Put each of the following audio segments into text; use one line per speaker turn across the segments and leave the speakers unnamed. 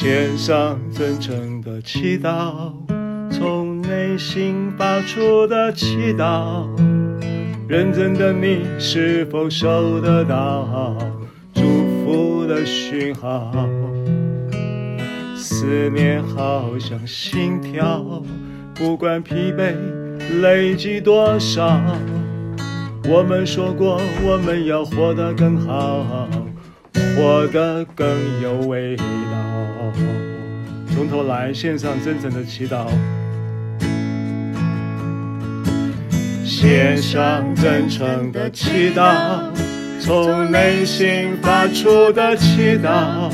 献上真诚的祈祷，从内心发出的祈祷。认真的你是否收得到祝福的讯号？思念好像心跳，不管疲惫累积多少。我们说过，我们要活得更好，活得更有味道。从头来，献上真诚的祈祷，献上真诚的祈祷，从内心发出的祈祷。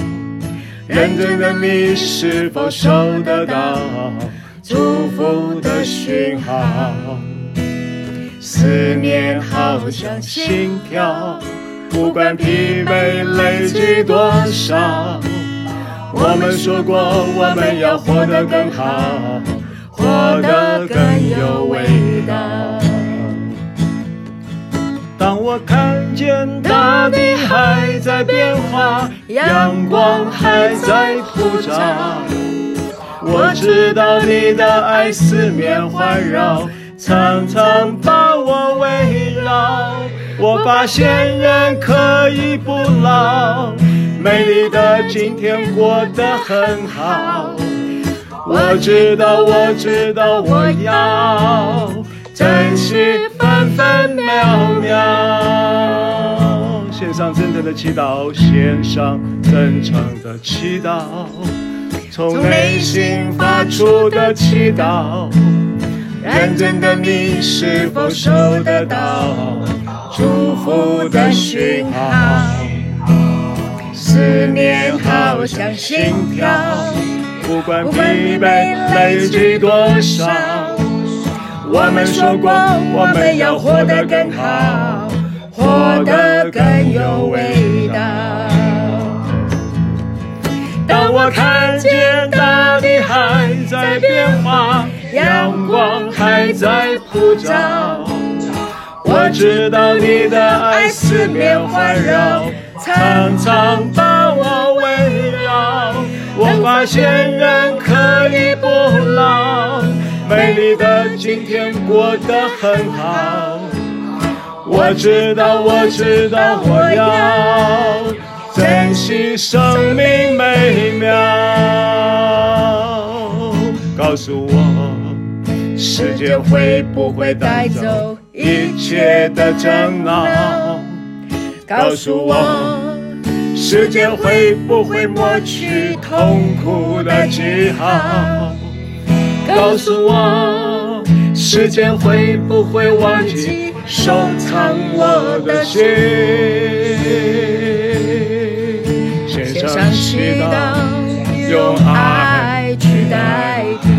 认真的你是否收得到祝福的讯号？思念好像心跳，不管疲惫累积多少。我们说过，我们要活得更好，活得更有味道。当我看见大地还在变化，阳光还在普照，我知道你的爱四面环绕。常常把我围绕，我发现人可以不老，美丽的今天过得很好。我知道，我知道，我要珍惜分分秒秒。献上真诚的祈祷，献上真诚的祈祷，从内心发出的祈祷。认真的你是否收得到祝福的讯号？思念好像心跳，不管疲惫累积多少。我们说过，我们要活得更好，活得更有味道。当我看见大地还在变化。阳光还在普照，我知道你的爱四面环绕，常常把我围绕。我发现人可以不老，美丽的今天过得很好。我知道，我知道，我要珍惜生命每秒。告诉我。时间会不会带走一切的争闹？告诉我，时间会不会抹去痛苦的记号？告诉我，时间会不会忘记收藏我的心？献上祈祷，用爱去代替。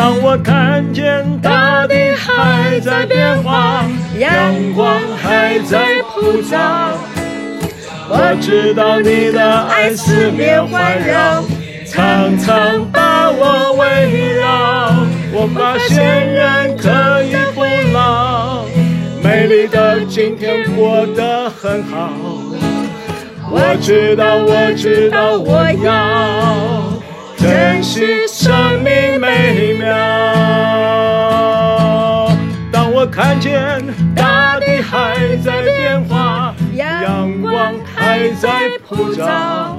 当我看见大地还在变化，阳光还在普照，我知道你的爱四面环绕，常常把我围绕。我发现人可以不老，美丽的今天过得很好。我知道，我知道，我要。珍惜生命每秒。当我看见大地还在变化，阳光还在普照，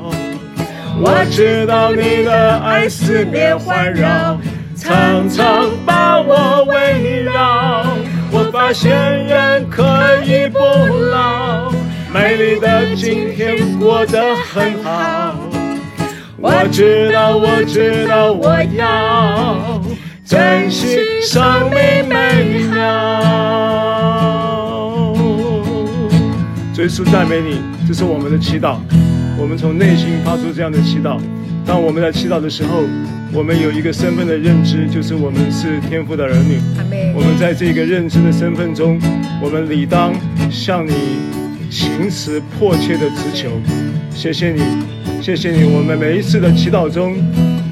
我知道你的爱四面环绕，常常把我围绕。我发现人可以不老，美丽的今天过得很好。我知道，我知道，我要珍惜生命每秒。耶稣赞美你，这是我们的祈祷。我们从内心发出这样的祈祷。当我们在祈祷的时候，我们有一个身份的认知，就是我们是天父的儿女。我们在这个认知的身份中，我们理当向你情词迫切的直求。谢谢你。谢谢你，我们每一次的祈祷中，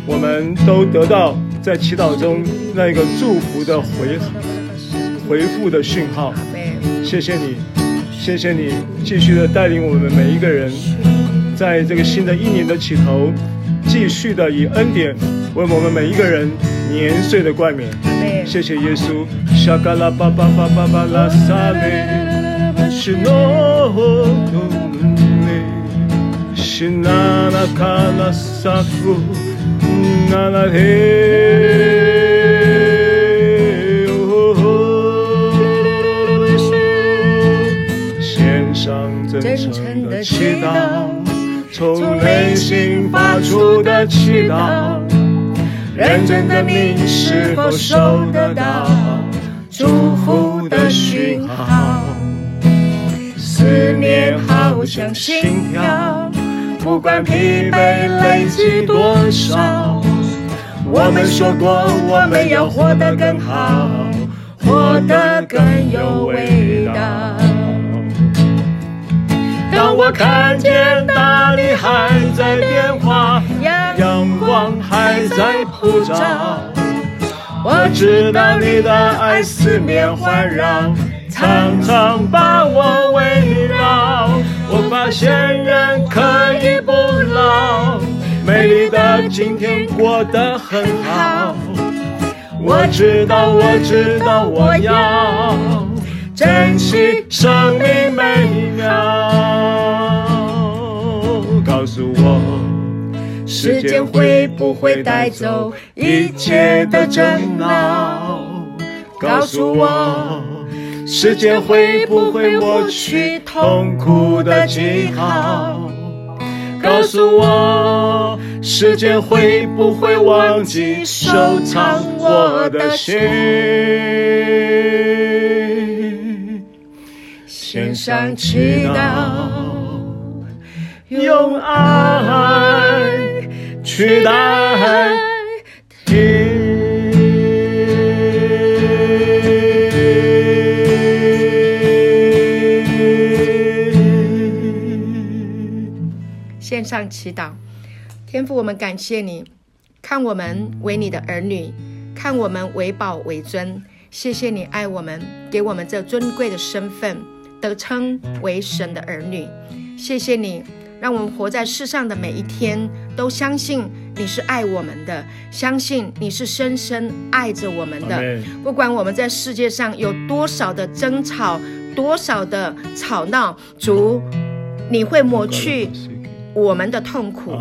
我们都得到在祈祷中那个祝福的回回复的讯号。谢谢你，谢谢你继续的带领我们每一个人，在这个新的一年的起头，继续的以恩典为我们每一个人年岁的冠冕。谢谢耶稣。真诚的祈祷，从内心发出的祈祷，认真的你是否收得到祝福的讯号？思念好像心跳，不管疲惫累积多少，我们说过我们要活得更好，活得更有味道。当我看见大地还在变化，阳光还在普照，我知道你的爱四面环绕，常常把我围绕。发现人可以不老，美丽的今天过得很好。我知道，我知道，我要珍惜生命每秒。告诉我，时间会不会带走一切的争闹？告诉我，时间会不会抹去痛苦的记号？告诉我，时间会不会忘记收藏我的心？献上祈祷。用爱去代
上祈祷，天父，我们感谢你，看我们为你的儿女，看我们为宝为尊。谢谢你爱我们，给我们这尊贵的身份，得称为神的儿女。谢谢你。让我们活在世上的每一天，都相信你是爱我们的，相信你是深深爱着我们的。不管我们在世界上有多少的争吵，多少的吵闹，主，你会抹去我们的痛苦。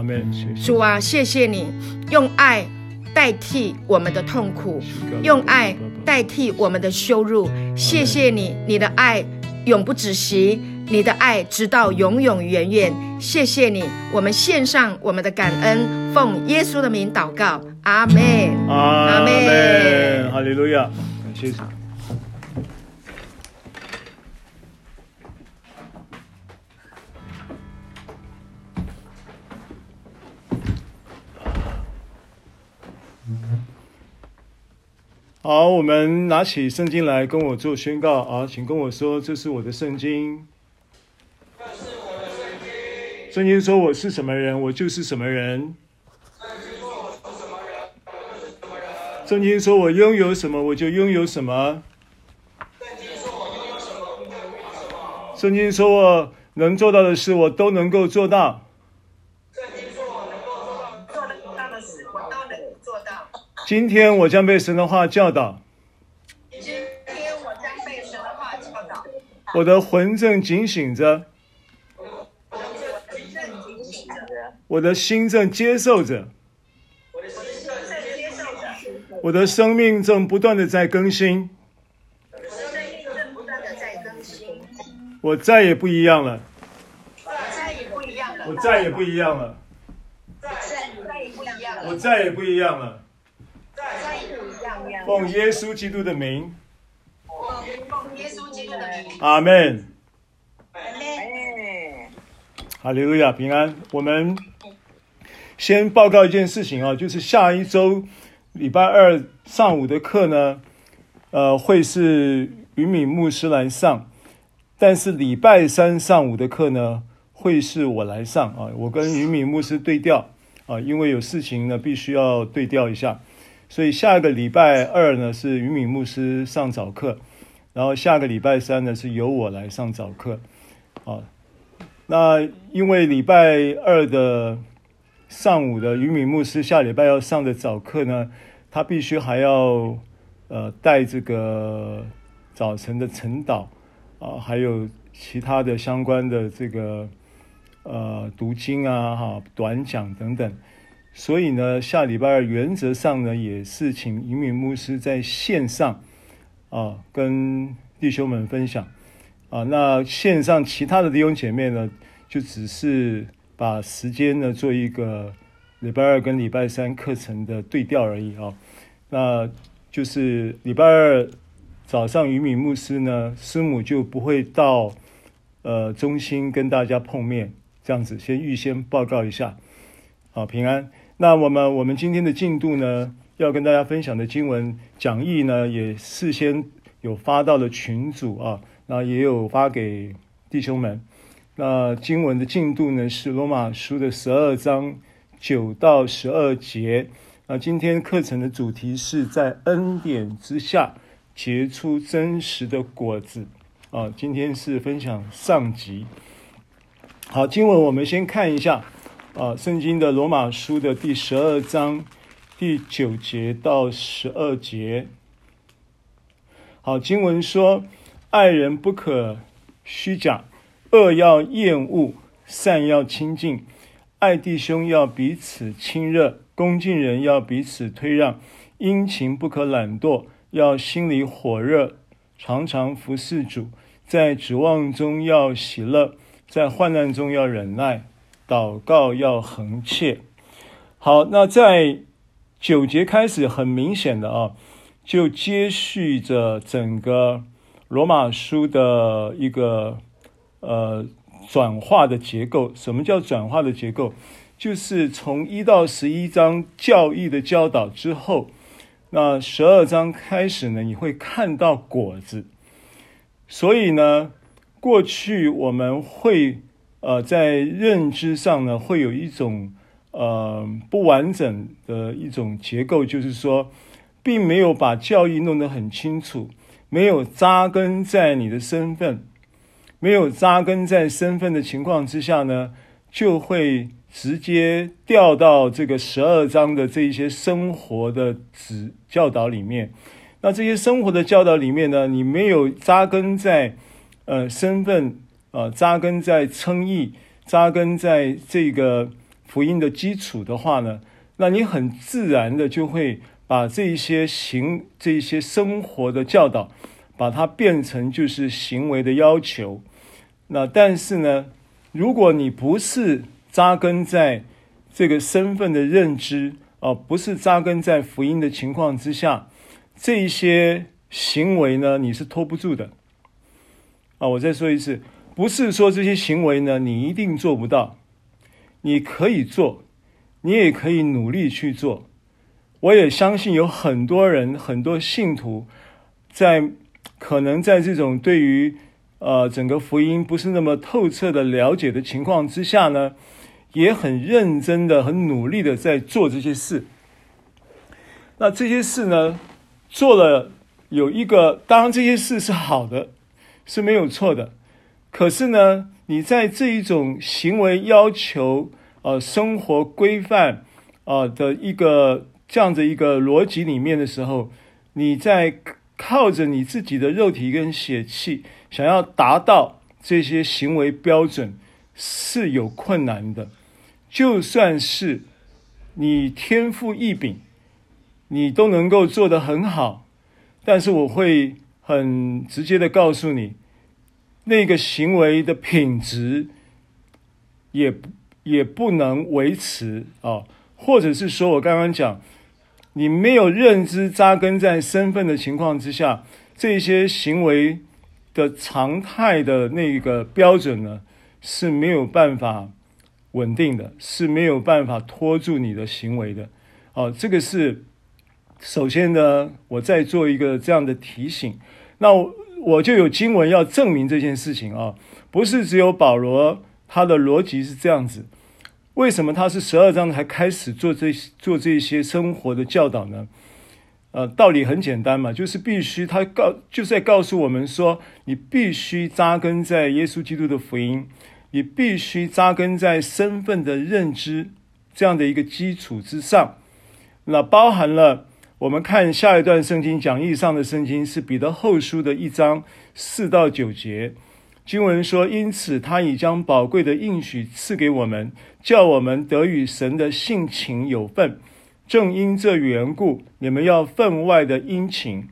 主啊，谢谢你用爱代替我们的痛苦，用爱代替我们的羞辱。谢谢你，你的爱永不止息。你的爱直到永永远远，谢谢你，我们献上我们的感恩，奉耶稣的名祷告，阿门，阿门，
哈利路亚，感谢主。好，我们拿起圣经来跟我做宣告啊，请跟我说，这是我的圣经。圣经说我是什么人，我就是什么人。圣经说我拥有什么，我就拥有什么。圣经说我能做到的事，我都能够做到。今天我将被神的话教导。今天我将被神的话教导。我的魂正警醒着。我的心正接受着，我的心正接受着，我的生命正不断的在更新，我的生命正不断的在更新，我再也不一样了，我再也不一样了，我再也不一样了，我再也不一样了，奉耶稣基督的名，奉耶稣基督的名，阿门，阿门，哈利路亚，平安，我们。先报告一件事情啊，就是下一周礼拜二上午的课呢，呃，会是云敏牧师来上，但是礼拜三上午的课呢，会是我来上啊。我跟云敏牧师对调啊，因为有事情呢，必须要对调一下，所以下个礼拜二呢是于敏牧师上早课，然后下个礼拜三呢是由我来上早课啊。那因为礼拜二的上午的于敏牧师下礼拜要上的早课呢，他必须还要呃带这个早晨的晨祷啊，还有其他的相关的这个呃读经啊、哈短讲等等。所以呢，下礼拜二原则上呢也是请于敏牧师在线上啊跟弟兄们分享。啊，那线上其他的弟兄姐妹呢，就只是把时间呢做一个礼拜二跟礼拜三课程的对调而已啊。那就是礼拜二早上，于敏牧师呢，师母就不会到呃中心跟大家碰面，这样子先预先报告一下，好，平安。那我们我们今天的进度呢，要跟大家分享的经文讲义呢，也事先有发到了群组啊。那也有发给弟兄们。那经文的进度呢，是罗马书的十二章九到十二节。那今天课程的主题是在恩典之下结出真实的果子。啊，今天是分享上集。好，经文我们先看一下。啊，圣经的罗马书的第十二章第九节到十二节。好，经文说。爱人不可虚假，恶要厌恶，善要亲近。爱弟兄要彼此亲热，恭敬人要彼此推让。殷勤不可懒惰，要心里火热，常常服侍主。在指望中要喜乐，在患难中要忍耐，祷告要恒切。好，那在九节开始，很明显的啊，就接续着整个。罗马书的一个呃转化的结构，什么叫转化的结构？就是从一到十一章教义的教导之后，那十二章开始呢，你会看到果子。所以呢，过去我们会呃在认知上呢，会有一种呃不完整的一种结构，就是说，并没有把教义弄得很清楚。没有扎根在你的身份，没有扎根在身份的情况之下呢，就会直接掉到这个十二章的这一些生活的指教导里面。那这些生活的教导里面呢，你没有扎根在呃身份，呃扎根在称义，扎根在这个福音的基础的话呢，那你很自然的就会。把这一些行、这一些生活的教导，把它变成就是行为的要求。那但是呢，如果你不是扎根在这个身份的认知，哦，不是扎根在福音的情况之下，这一些行为呢，你是拖不住的。啊，我再说一次，不是说这些行为呢，你一定做不到，你可以做，你也可以努力去做。我也相信有很多人，很多信徒，在可能在这种对于呃整个福音不是那么透彻的了解的情况之下呢，也很认真的、很努力的在做这些事。那这些事呢，做了有一个，当然这些事是好的，是没有错的。可是呢，你在这一种行为要求、呃生活规范啊、呃、的一个。这样的一个逻辑里面的时候，你在靠着你自己的肉体跟血气，想要达到这些行为标准是有困难的。就算是你天赋异禀，你都能够做得很好，但是我会很直接的告诉你，那个行为的品质也也不能维持啊，或者是说我刚刚讲。你没有认知扎根在身份的情况之下，这些行为的常态的那个标准呢，是没有办法稳定的，是没有办法拖住你的行为的。哦，这个是首先呢，我再做一个这样的提醒。那我，就有经文要证明这件事情啊，不是只有保罗他的逻辑是这样子。为什么他是十二章才开始做这做这些生活的教导呢？呃，道理很简单嘛，就是必须他告就是在告诉我们说，你必须扎根在耶稣基督的福音，你必须扎根在身份的认知这样的一个基础之上。那包含了我们看下一段圣经讲义上的圣经是彼得后书的一章四到九节。经文说：“因此，他已将宝贵的应许赐给我们，叫我们得与神的性情有分。正因这缘故，你们要分外的殷勤。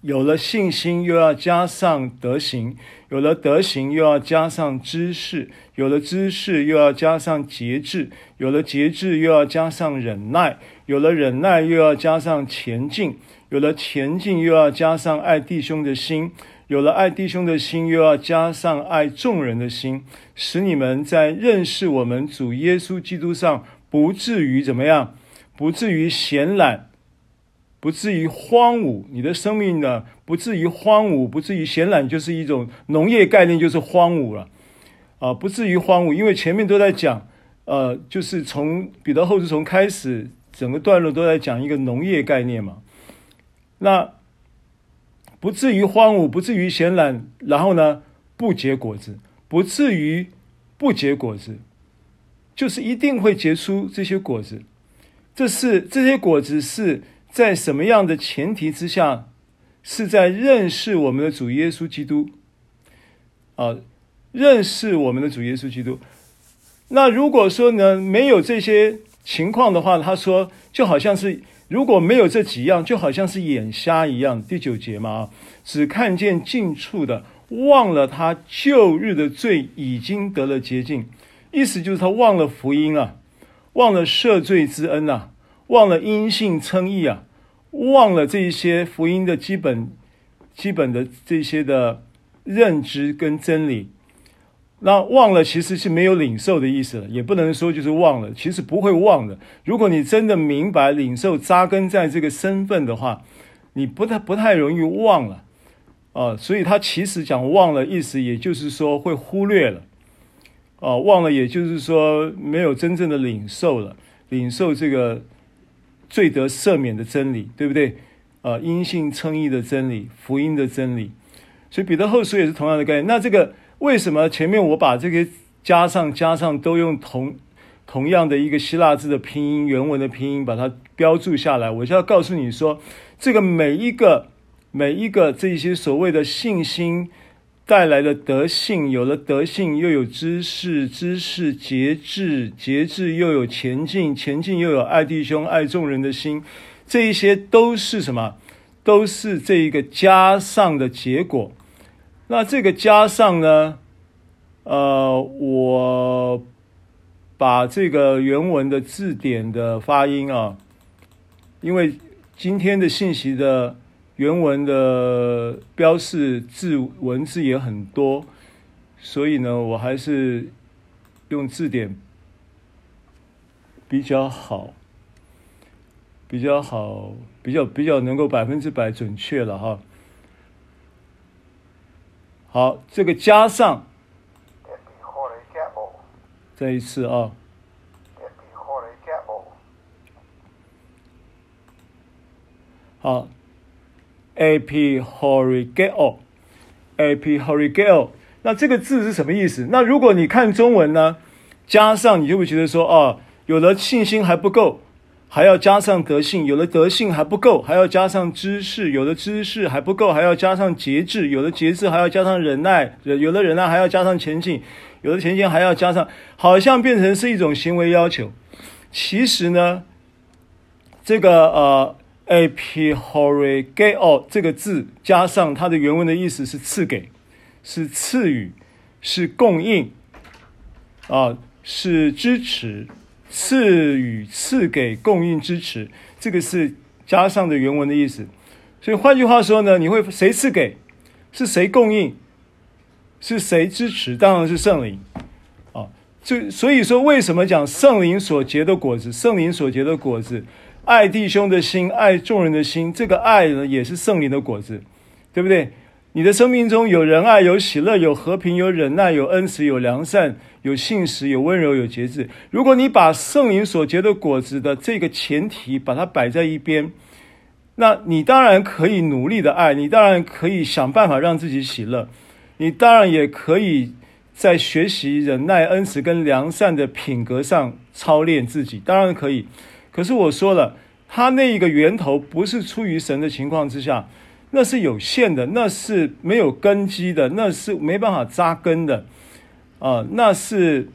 有了信心，又要加上德行；有了德行，又要加上知识；有了知识，又要加上节制；有了节制，又要加上忍耐；有了忍耐，又要加上前进；有了前进，又要加上爱弟兄的心。”有了爱弟兄的心，又要加上爱众人的心，使你们在认识我们主耶稣基督上，不至于怎么样？不至于闲懒，不至于荒芜。你的生命呢，不至于荒芜，不至于闲懒，就是一种农业概念，就是荒芜了啊！不至于荒芜，因为前面都在讲，呃，就是从彼得后书从开始，整个段落都在讲一个农业概念嘛，那。不至于荒芜，不至于闲懒，然后呢，不结果子，不至于不结果子，就是一定会结出这些果子。这是这些果子是在什么样的前提之下？是在认识我们的主耶稣基督啊，认识我们的主耶稣基督。那如果说呢，没有这些情况的话，他说就好像是。如果没有这几样，就好像是眼瞎一样。第九节嘛，只看见近处的，忘了他旧日的罪已经得了洁净。意思就是他忘了福音啊，忘了赦罪之恩啊，忘了因信称义啊，忘了这一些福音的基本、基本的这些的认知跟真理。那忘了其实是没有领受的意思了，也不能说就是忘了，其实不会忘的。如果你真的明白领受、扎根在这个身份的话，你不太不太容易忘了啊。所以他其实讲忘了，意思也就是说会忽略了啊，忘了也就是说没有真正的领受了，领受这个罪得赦免的真理，对不对？啊，因信称义的真理，福音的真理。所以彼得后书也是同样的概念。那这个。为什么前面我把这个加上加上都用同同样的一个希腊字的拼音原文的拼音把它标注下来？我就要告诉你说，这个每一个每一个这些所谓的信心带来的德性，有了德性又有知识，知识节制，节制又有前进，前进又有爱弟兄爱众人的心，这一些都是什么？都是这一个加上的结果。那这个加上呢，呃，我把这个原文的字典的发音啊，因为今天的信息的原文的标示字文字也很多，所以呢，我还是用字典比较好，比较好，比较比较能够百分之百准确了哈。好，这个加上，再一次啊。好，epihorigeo，epihorigeo，那这个字是什么意思？那如果你看中文呢，加上你就会觉得说，哦，有了信心还不够。还要加上德性，有了德性还不够，还要加上知识；有了知识还不够，还要加上节制；有了节制还要加上忍耐；有了忍耐还要加上前进；有了前进还要加上，好像变成是一种行为要求。其实呢，这个呃，epihorigeo 这个字加上它的原文的意思是赐给，是赐予，是供应，啊，是支持。赐予、赐给、供应、支持，这个是加上的原文的意思。所以换句话说呢，你会谁赐给？是谁供应？是谁支持？当然是圣灵。啊，就所以说，为什么讲圣灵所结的果子？圣灵所结的果子，爱弟兄的心，爱众人的心，这个爱呢，也是圣灵的果子，对不对？你的生命中有仁爱，有喜乐，有和平，有忍耐，有恩慈，有良善，有信实，有温柔，有节制。如果你把圣灵所结的果子的这个前提把它摆在一边，那你当然可以努力的爱，你当然可以想办法让自己喜乐，你当然也可以在学习忍耐、恩慈跟良善的品格上操练自己，当然可以。可是我说了，他那一个源头不是出于神的情况之下，那是有限的，那是没有根基的，那是没办法扎根的，啊、那是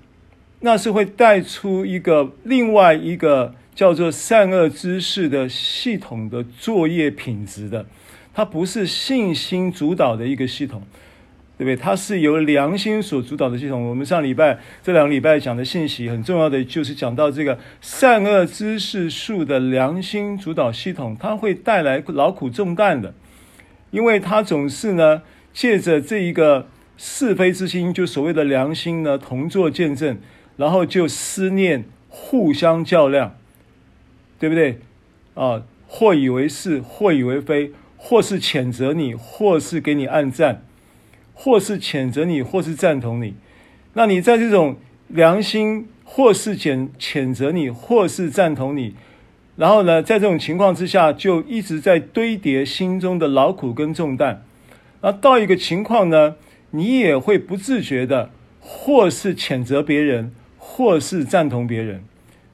那是会带出一个另外一个叫做善恶知识的系统的作业品质的，它不是信心主导的一个系统。对不对？它是由良心所主导的系统。我们上礼拜这两个礼拜讲的信息很重要的，就是讲到这个善恶知识树的良心主导系统，它会带来劳苦重担的，因为他总是呢借着这一个是非之心，就所谓的良心呢同作见证，然后就思念互相较量，对不对？啊，或以为是，或以为非，或是谴责你，或是给你暗赞。或是谴责你，或是赞同你，那你在这种良心，或是谴谴责你，或是赞同你，然后呢，在这种情况之下，就一直在堆叠心中的劳苦跟重担。那到一个情况呢，你也会不自觉的，或是谴责别人，或是赞同别人，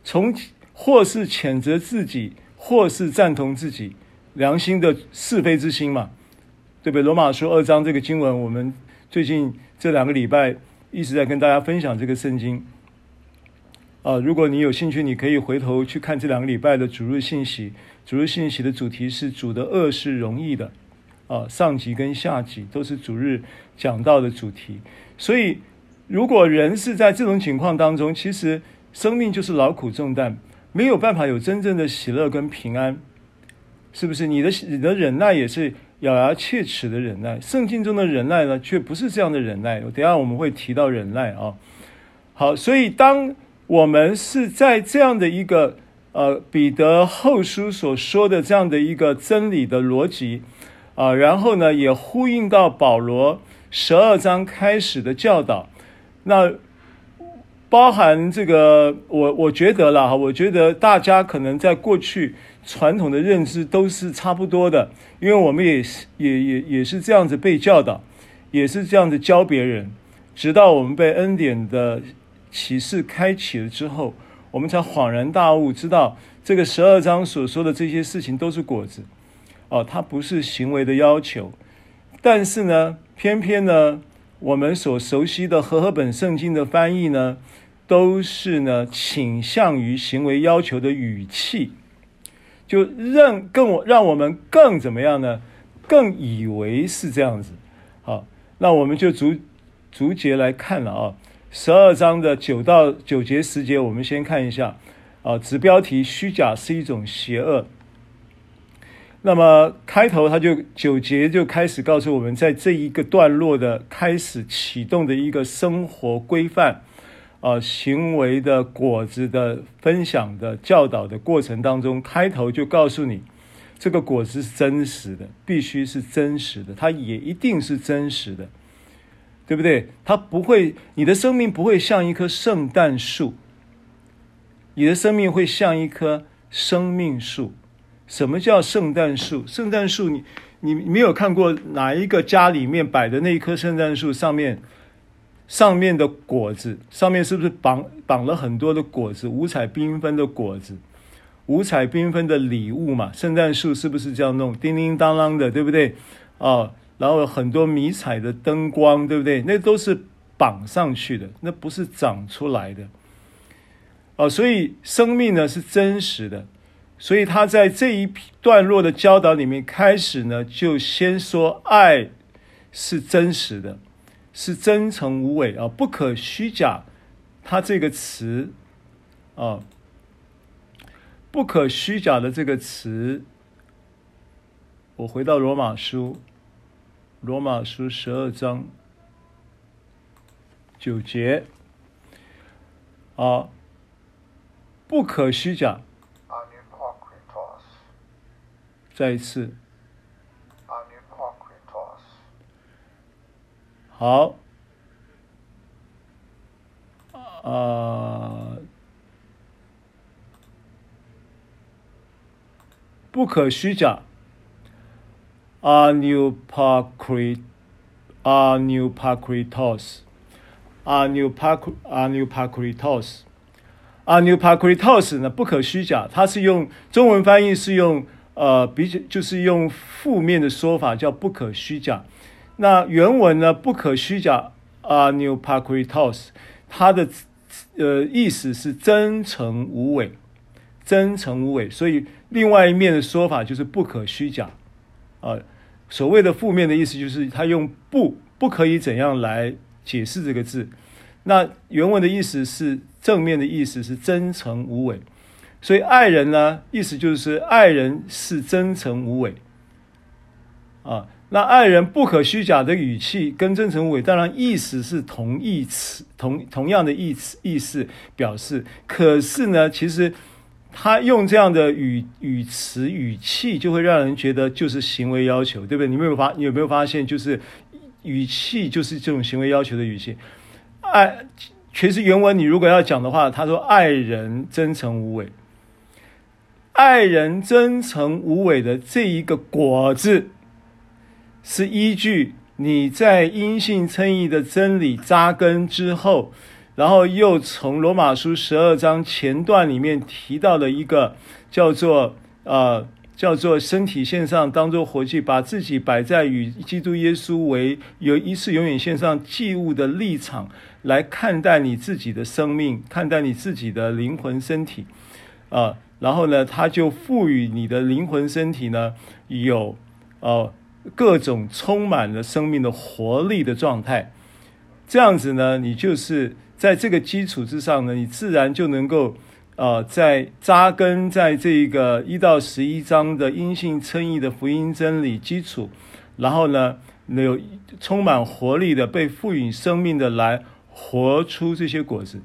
从或是谴责自己，或是赞同自己，良心的是非之心嘛。对不对？罗马书二章这个经文，我们最近这两个礼拜一直在跟大家分享这个圣经。啊，如果你有兴趣，你可以回头去看这两个礼拜的主日信息。主日信息的主题是“主的恶是容易的”，啊，上集跟下集都是主日讲到的主题。所以，如果人是在这种情况当中，其实生命就是劳苦重担，没有办法有真正的喜乐跟平安，是不是？你的你的忍耐也是。咬牙切齿的忍耐，圣经中的忍耐呢，却不是这样的忍耐。等下我们会提到忍耐啊。好，所以当我们是在这样的一个呃彼得后书所说的这样的一个真理的逻辑啊，然后呢也呼应到保罗十二章开始的教导，那包含这个我我觉得了哈，我觉得大家可能在过去。传统的认知都是差不多的，因为我们也是也也也是这样子被教导，也是这样子教别人，直到我们被恩典的启示开启了之后，我们才恍然大悟，知道这个十二章所说的这些事情都是果子，哦，它不是行为的要求。但是呢，偏偏呢，我们所熟悉的和合本圣经的翻译呢，都是呢倾向于行为要求的语气。就让更我让我们更怎么样呢？更以为是这样子。好，那我们就逐逐节来看了啊。十二章的九到九节十节，我们先看一下啊。子标题：虚假是一种邪恶。那么开头他就九节就开始告诉我们，在这一个段落的开始启动的一个生活规范。啊，行为的果子的分享的教导的过程当中，开头就告诉你，这个果子是真实的，必须是真实的，它也一定是真实的，对不对？它不会，你的生命不会像一棵圣诞树，你的生命会像一棵生命树。什么叫圣诞树？圣诞树，你你没有看过哪一个家里面摆的那一棵圣诞树上面？上面的果子，上面是不是绑绑了很多的果子，五彩缤纷的果子，五彩缤纷的礼物嘛？圣诞树是不是这样弄？叮叮当当的，对不对？啊，然后很多迷彩的灯光，对不对？那都是绑上去的，那不是长出来的。啊，所以生命呢是真实的，所以他在这一段落的教导里面开始呢，就先说爱是真实的。是真诚无伪啊，不可虚假。他这个词啊，不可虚假的这个词，我回到罗马书，罗马书十二章九节啊，不可虚假。再一次。好，啊、不可虚假，anupakritos，anupakritos，anupakritos。anupakritos 呢，不可虚假，它是用中文翻译是用呃比较就是用负面的说法叫不可虚假。那原文呢，不可虚假 anupakritos，它的呃意思是真诚无伪，真诚无伪。所以另外一面的说法就是不可虚假啊。所谓的负面的意思就是他用不不可以怎样来解释这个字。那原文的意思是正面的意思是真诚无伪，所以爱人呢，意思就是爱人是真诚无伪啊。那爱人不可虚假的语气跟真诚无伪，当然意思是同义词，同同样的意思意思表示。可是呢，其实他用这样的语语词语气，就会让人觉得就是行为要求，对不对？你没有发，你有没有发现，就是语气就是这种行为要求的语气。爱，其实原文你如果要讲的话，他说爱人真诚无伪，爱人真诚无伪的这一个果子，是依据你在因信称义的真理扎根之后，然后又从罗马书十二章前段里面提到的一个叫做呃。叫做身体献上，当做活祭，把自己摆在与基督耶稣为有一次永远献上祭物的立场来看待你自己的生命，看待你自己的灵魂身体，啊、呃，然后呢，他就赋予你的灵魂身体呢有呃各种充满了生命的活力的状态，这样子呢，你就是在这个基础之上呢，你自然就能够。呃，在扎根在这个一到十一章的阴性称义的福音真理基础，然后呢，有充满活力的被赋予生命的来活出这些果子，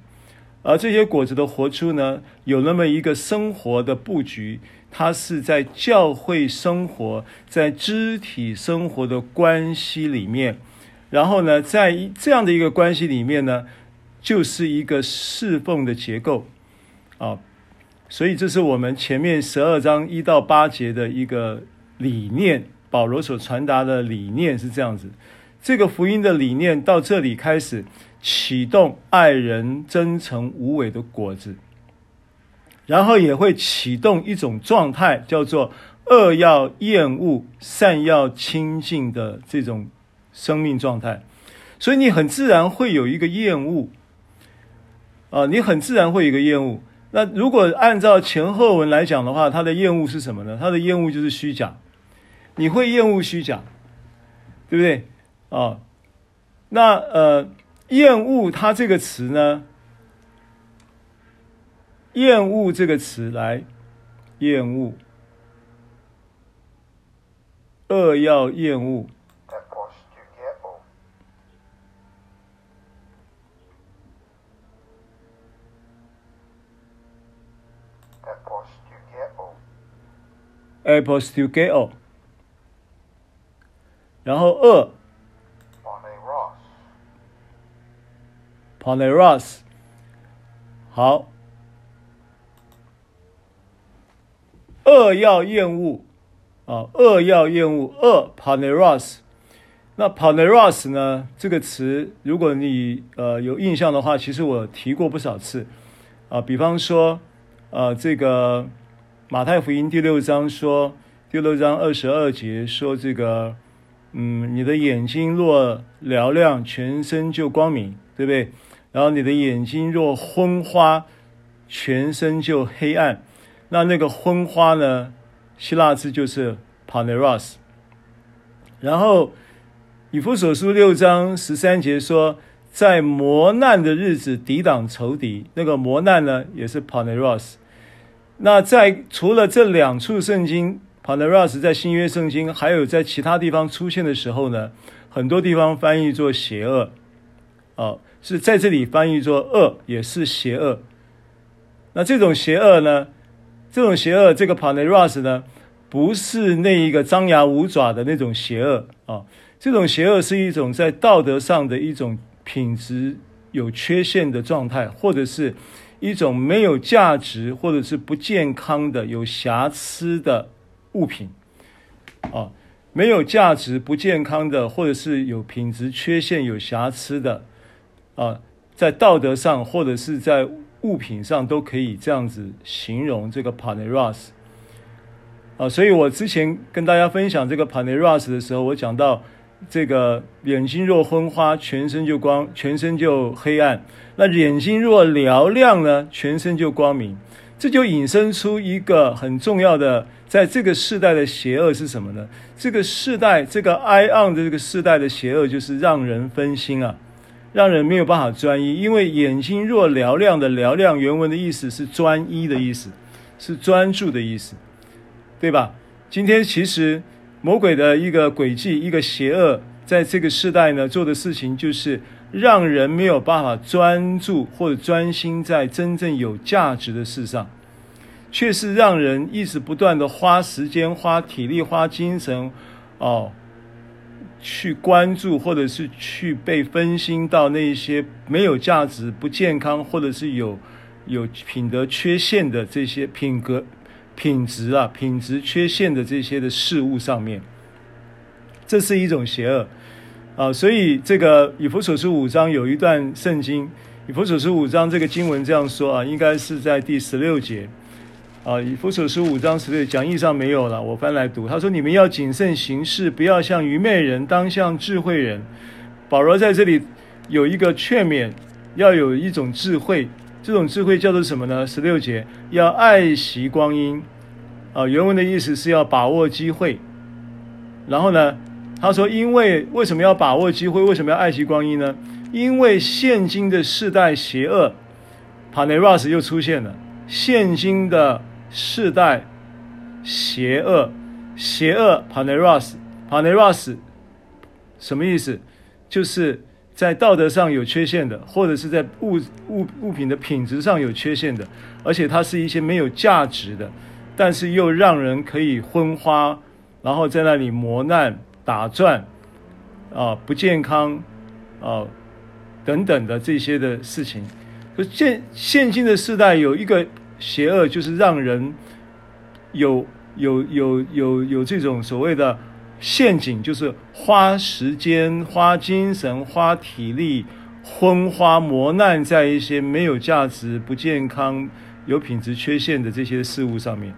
而这些果子的活出呢，有那么一个生活的布局，它是在教会生活，在肢体生活的关系里面，然后呢，在这样的一个关系里面呢，就是一个侍奉的结构。啊，所以这是我们前面十二章一到八节的一个理念，保罗所传达的理念是这样子。这个福音的理念到这里开始启动爱人真诚无伪的果子，然后也会启动一种状态，叫做恶要厌恶，善要亲近的这种生命状态。所以你很自然会有一个厌恶，啊，你很自然会有一个厌恶。那如果按照前后文来讲的话，他的厌恶是什么呢？他的厌恶就是虚假，你会厌恶虚假，对不对？啊、那呃，厌恶它这个词呢？厌恶这个词来，厌恶，恶要厌恶。apostoukeo，然后二，poneros，好，二要厌恶。啊，二要厌恶，二 poneros，那 poneros 呢？这个词，如果你呃有印象的话，其实我提过不少次。啊，比方说呃这个。马太福音第六章说，第六章二十二节说这个，嗯，你的眼睛若嘹亮，全身就光明，对不对？然后你的眼睛若昏花，全身就黑暗。那那个昏花呢？希腊字就是 paneros。然后以弗所书六章十三节说，在磨难的日子抵挡仇敌，那个磨难呢，也是 paneros。那在除了这两处圣经，paneros 在新约圣经，还有在其他地方出现的时候呢，很多地方翻译作邪恶，哦，是在这里翻译作恶，也是邪恶。那这种邪恶呢，这种邪恶，这个 paneros 呢，不是那一个张牙舞爪的那种邪恶啊，哦，这种邪恶是一种在道德上的一种品质有缺陷的状态，或者是。一种没有价值或者是不健康的、有瑕疵的物品，啊，没有价值、不健康的，或者是有品质缺陷、有瑕疵的，啊，在道德上或者是在物品上都可以这样子形容这个 paneras 啊。所以我之前跟大家分享这个 paneras 的时候，我讲到这个眼睛若昏花，全身就光，全身就黑暗；那眼睛若嘹亮呢，全身就光明。这就引申出一个很重要的，在这个世代的邪恶是什么呢？这个世代，这个 ion 的这个世代的邪恶，就是让人分心啊，让人没有办法专一。因为眼睛若嘹亮的嘹亮，原文的意思是专一的意思，是专注的意思，对吧？今天其实魔鬼的一个诡计，一个邪恶，在这个时代呢，做的事情就是。让人没有办法专注或者专心在真正有价值的事上，却是让人一直不断的花时间、花体力、花精神，哦，去关注或者是去被分心到那些没有价值、不健康或者是有有品德缺陷的这些品格、品质啊、品质缺陷的这些的事物上面，这是一种邪恶。啊，所以这个以弗所书五章有一段圣经，以弗所书五章这个经文这样说啊，应该是在第十六节。啊，以弗所书五章十六讲义上没有了，我翻来读。他说：“你们要谨慎行事，不要像愚昧人，当像智慧人。”保罗在这里有一个劝勉，要有一种智慧，这种智慧叫做什么呢？十六节要爱惜光阴。啊，原文的意思是要把握机会。然后呢？他说：“因为为什么要把握机会？为什么要爱惜光阴呢？因为现今的世代邪恶，paneros 又出现了。现今的世代邪恶，邪恶 paneros，paneros 什么意思？就是在道德上有缺陷的，或者是在物物物品的品质上有缺陷的，而且它是一些没有价值的，但是又让人可以昏花，然后在那里磨难。”打转，啊，不健康，啊，等等的这些的事情，就现现今的世代有一个邪恶，就是让人有有有有有这种所谓的陷阱，就是花时间、花精神、花体力、昏花磨难在一些没有价值、不健康、有品质缺陷的这些事物上面。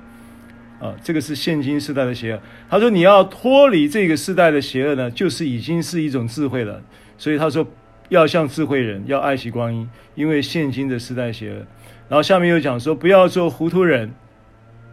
啊，这个是现今世代的邪恶。他说，你要脱离这个世代的邪恶呢，就是已经是一种智慧了。所以他说，要像智慧人，要爱惜光阴，因为现今的世代邪恶。然后下面又讲说，不要做糊涂人，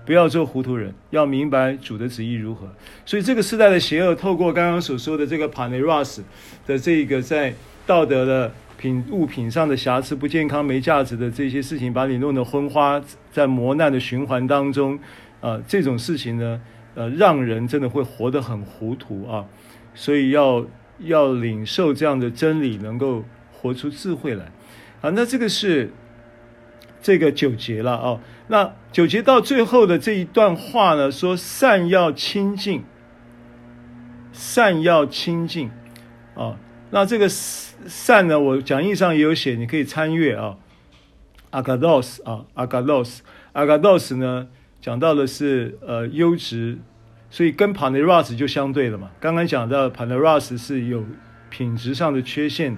不要做糊涂人，要明白主的旨意如何。所以这个世代的邪恶，透过刚刚所说的这个 paneros 的这个在道德的品物品上的瑕疵、不健康、没价值的这些事情，把你弄得昏花，在磨难的循环当中。啊，这种事情呢，呃，让人真的会活得很糊涂啊，所以要要领受这样的真理，能够活出智慧来。啊，那这个是这个九节了啊。那九节到最后的这一段话呢，说善要清净，善要清净啊。那这个善呢，我讲义上也有写，你可以参阅啊。agathos 啊，agathos，agathos 呢。讲到的是呃优质，所以跟 paneras 就相对了嘛。刚刚讲到 paneras 是有品质上的缺陷，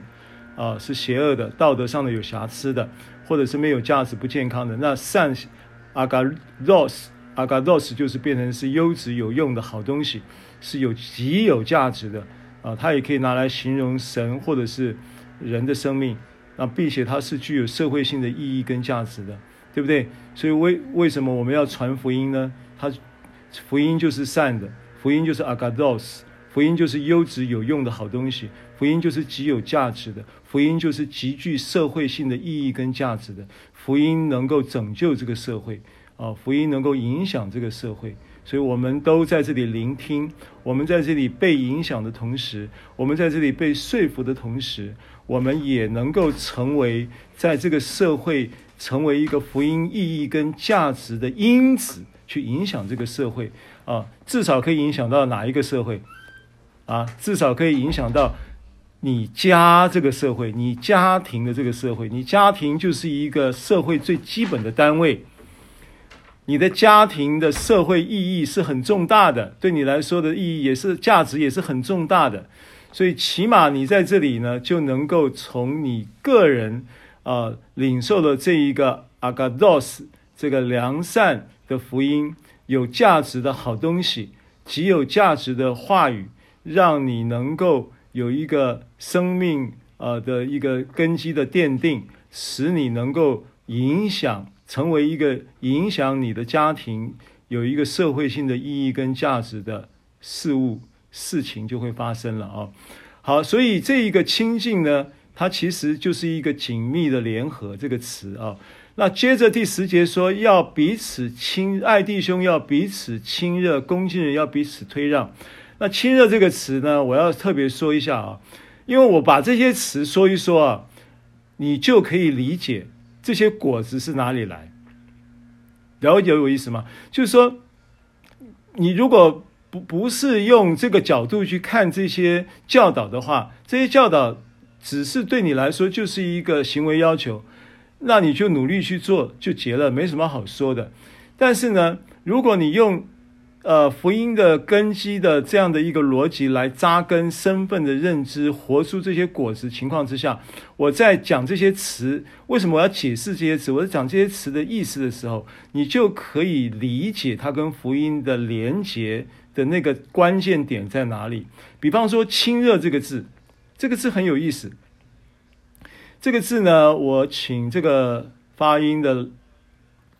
啊、是邪恶的，道德上的有瑕疵的，或者是没有价值、不健康的。那善 agathos agathos 就是变成是优质有用的好东西，是有极有价值的啊、它也可以拿来形容神或者是人的生命，那并且它是具有社会性的意义跟价值的。对不对？所以为为什么我们要传福音呢？它福音就是善的，福音就是 agathos，福音就是优质有用的好东西，福音就是极有价值的，福音就是极具社会性的意义跟价值的，福音能够拯救这个社会啊，福音能够影响这个社会。所以我们都在这里聆听，我们在这里被影响的同时，我们在这里被说服的同时，我们也能够成为在这个社会。成为一个福音意义跟价值的因子，去影响这个社会啊，至少可以影响到哪一个社会啊？至少可以影响到你家这个社会，你家庭的这个社会。你家庭就是一个社会最基本的单位，你的家庭的社会意义是很重大的，对你来说的意义也是价值也是很重大的。所以起码你在这里呢，就能够从你个人。呃领受了这一个 agathos 这个良善的福音，有价值的好东西，极有价值的话语，让你能够有一个生命呃的一个根基的奠定，使你能够影响，成为一个影响你的家庭，有一个社会性的意义跟价值的事物事情就会发生了啊。好，所以这一个亲近呢，它其实就是一个紧密的联合这个词啊。那接着第十节说，要彼此亲爱弟兄，要彼此亲热，恭敬人要彼此推让。那亲热这个词呢，我要特别说一下啊，因为我把这些词说一说啊，你就可以理解这些果子是哪里来。了解我意思吗？就是说，你如果不不是用这个角度去看这些教导的话，这些教导只是对你来说就是一个行为要求，那你就努力去做就结了，没什么好说的。但是呢，如果你用呃福音的根基的这样的一个逻辑来扎根身份的认知，活出这些果子情况之下，我在讲这些词，为什么我要解释这些词？我在讲这些词的意思的时候，你就可以理解它跟福音的连结。的那个关键点在哪里？比方说“亲热”这个字，这个字很有意思。这个字呢，我请这个发音的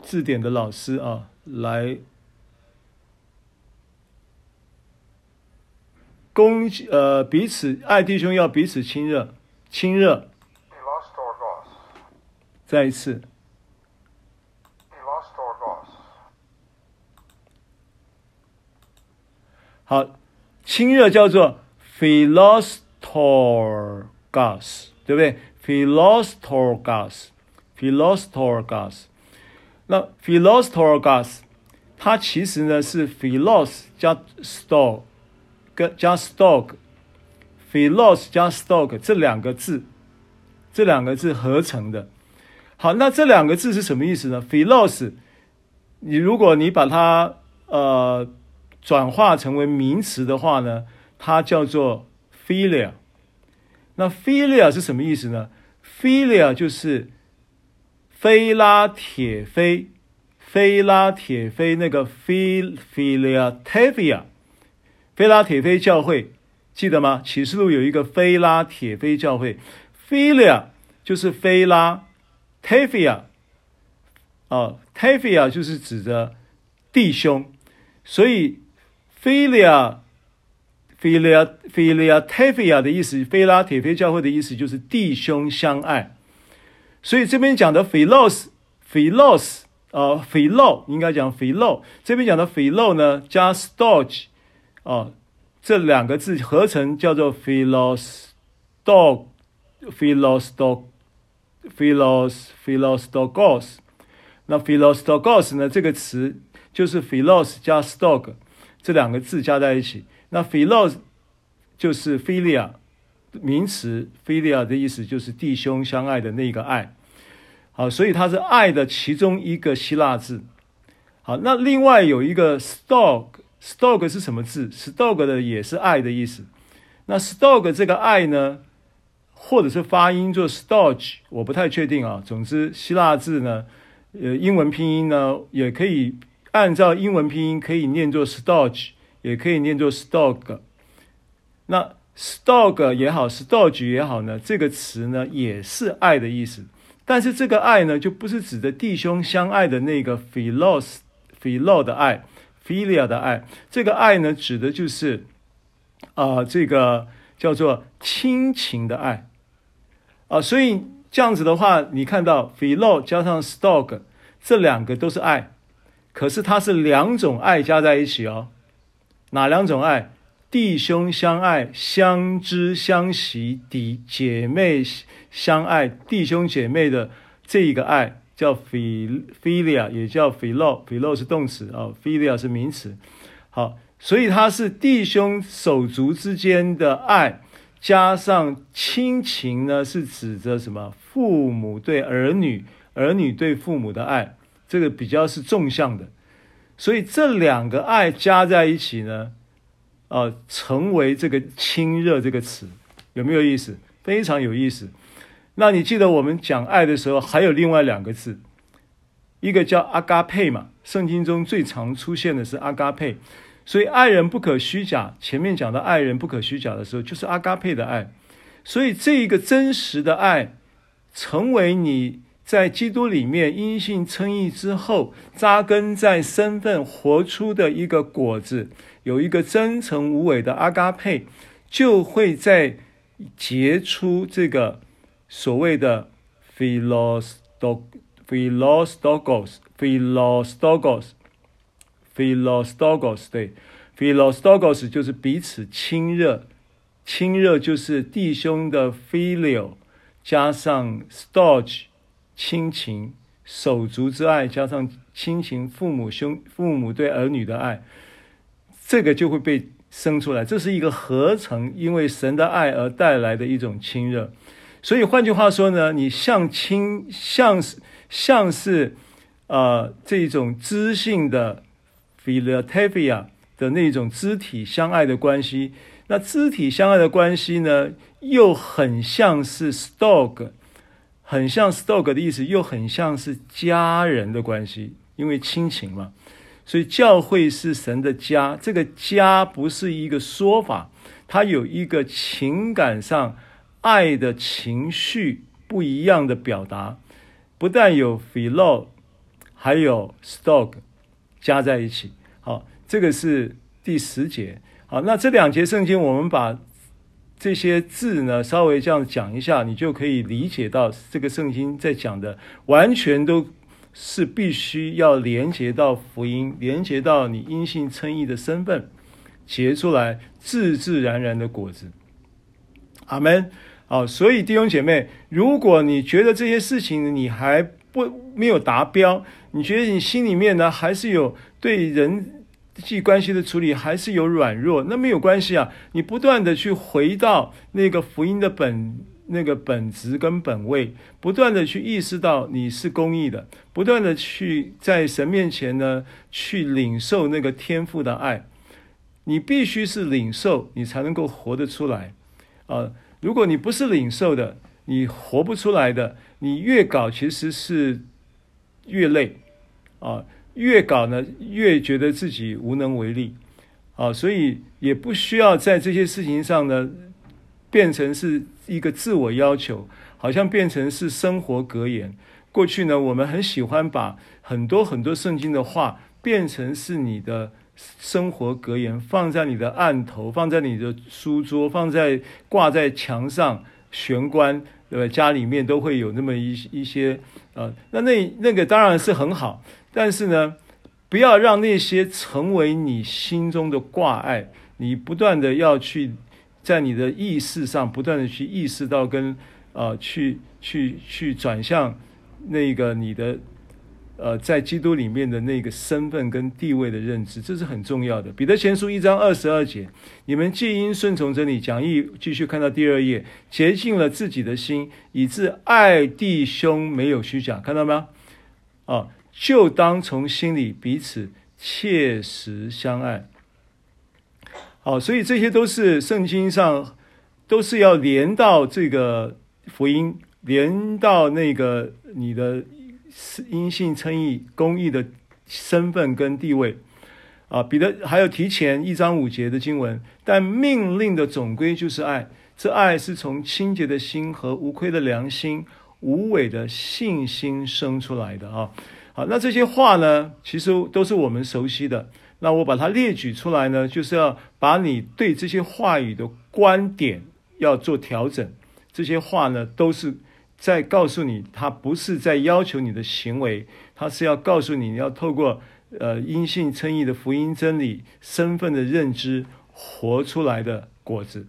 字典的老师啊来公呃彼此爱弟兄要彼此亲热，亲热。再一次。好，亲热叫做 philostorgas，对不对？philostorgas，philostorgas。那 philostorgas，它其实呢是 Philos 加 Stor，跟加 stock，philos 加 stock 这两个字，这两个字合成的。好，那这两个字是什么意思呢？Philos，你如果你把它呃。转化成为名词的话呢，它叫做 philia。那 philia 是什么意思呢？philia 就是菲拉铁菲，菲拉铁菲那个 Philadelphia，菲拉铁菲教会，记得吗？启示录有一个菲拉铁菲教会，Philia 就是菲拉，Tepia 哦，Tepia 就是指着弟兄，所以 Philia。菲利亚，菲利亚，泰菲亚的意思，菲拉铁菲教会的意思就是弟兄相爱。所以这边讲的菲洛斯，菲洛斯，呃，菲洛应该讲菲洛。这边讲的菲洛呢，加 storge，哦，这两个字合成叫做 philos dog philos dog philos philos dogos。那 philos dogos 呢这个词就是 philos 加 storg。这两个字加在一起，那 philos 就是 philia 名词，philia 的意思就是弟兄相爱的那个爱。好，所以它是爱的其中一个希腊字。好，那另外有一个 Stog 是什么字？Stog 的也是爱的意思。那 Stog 这个爱呢，或者是发音做 storge，我不太确定啊。总之，希腊字呢，呃，英文拼音呢，也可以。按照英文拼音可以念作 storge，也可以念作 Stog。那 Stog 也好，storge 也好呢，这个词呢也是爱的意思。但是这个爱呢，就不是指的弟兄相爱的那个 philos philo 的爱，philia 的爱。这个爱呢，指的就是啊、这个叫做亲情的爱啊、所以这样子的话，你看到 philo 加上 storge，这两个都是爱。可是它是两种爱加在一起哦，哪两种爱？弟兄相爱，相知相惜，弟姐妹相爱，弟兄姐妹的这一个爱叫 philia，也叫 philo，philo 是动词啊，philia 是名词。好，所以它是弟兄手足之间的爱，加上亲情呢，是指着什么？父母对儿女，儿女对父母的爱。这个比较是纵向的，所以这两个爱加在一起呢，啊、成为这个亲热这个词，有没有意思？非常有意思。那你记得我们讲爱的时候，还有另外两个字，一个叫阿嘎佩嘛，圣经中最常出现的是阿嘎佩，所以爱人不可虚假。前面讲的爱人不可虚假的时候，就是阿嘎佩的爱。所以这一个真实的爱，成为你在基督里面因信称义之后扎根在身份活出的一个果子，有一个真诚无伪的阿嘎佩，就会在结出这个。所谓的 philostolos，philostolos，philostolos，对，philostolos 就是彼此亲热，亲热就是弟兄的 phileo 加上 storge 亲情，手足之爱加上亲情，父母兄父母对儿女的爱，这个就会被生出来。这是一个合成，因为神的爱而带来的一种亲热。所以换句话说呢，你像亲，像是像是，呃，这种知性的 philateliia 的那种肢体相爱的关系，那肢体相爱的关系呢，又很像是 storge，很像 storge 的意思，又很像是家人的关系，因为亲情嘛。所以教会是神的家，这个家不是一个说法，它有一个情感上。爱的情绪不一样的表达，不但有 philo，还有 storge 加在一起。好，这个是第十节。好，那这两节圣经，我们把这些字呢稍微这样讲一下，你就可以理解到这个圣经在讲的完全都是必须要连接到福音，连接到你因信称义的身份，结出来自自然然的果子。阿门。好，所以弟兄姐妹，如果你觉得这些事情你还不没有达标，你觉得你心里面呢还是有对人际关系的处理还是有软弱，那没有关系啊，你不断的去回到那个福音的本那个本质跟本位，不断的去意识到你是公义的，不断的去在神面前呢去领受那个天赋的爱，你必须是领受，你才能够活得出来啊。如果你不是领受的，你活不出来的。你越搞其实是越累啊，越搞呢越觉得自己无能为力啊，所以也不需要在这些事情上呢变成是一个自我要求，好像变成是生活格言。过去呢，我们很喜欢把很多很多圣经的话变成是你的。生活格言放在你的案头，放在你的书桌，放在挂在墙上玄关，对吧？家里面都会有那么一一些，呃，那那那个当然是很好，但是呢，不要让那些成为你心中的挂碍，你不断的要去在你的意识上不断的去意识到跟呃去去去转向那个你的。呃，在基督里面的那个身份跟地位的认知，这是很重要的。彼得前书一章二十二节，你们既因顺从真理，讲义继续看到第二页，洁净了自己的心，以致爱弟兄没有虚假，看到没有？啊，就当从心里彼此切实相爱。好，所以这些都是圣经上都是要连到这个福音，连到那个你的。是因信称义、公义的身份跟地位啊，彼得还有提前一章五节的经文，但命令的总归就是爱，这爱是从清洁的心和无愧的良心、无伪的信心生出来的啊。好，那这些话呢，其实都是我们熟悉的。那我把它列举出来呢，就是要把你对这些话语的观点要做调整。这些话呢，都是。在告诉你，他不是在要求你的行为，他是要告诉你，你要透过呃因信称义的福音真理身份的认知活出来的果子。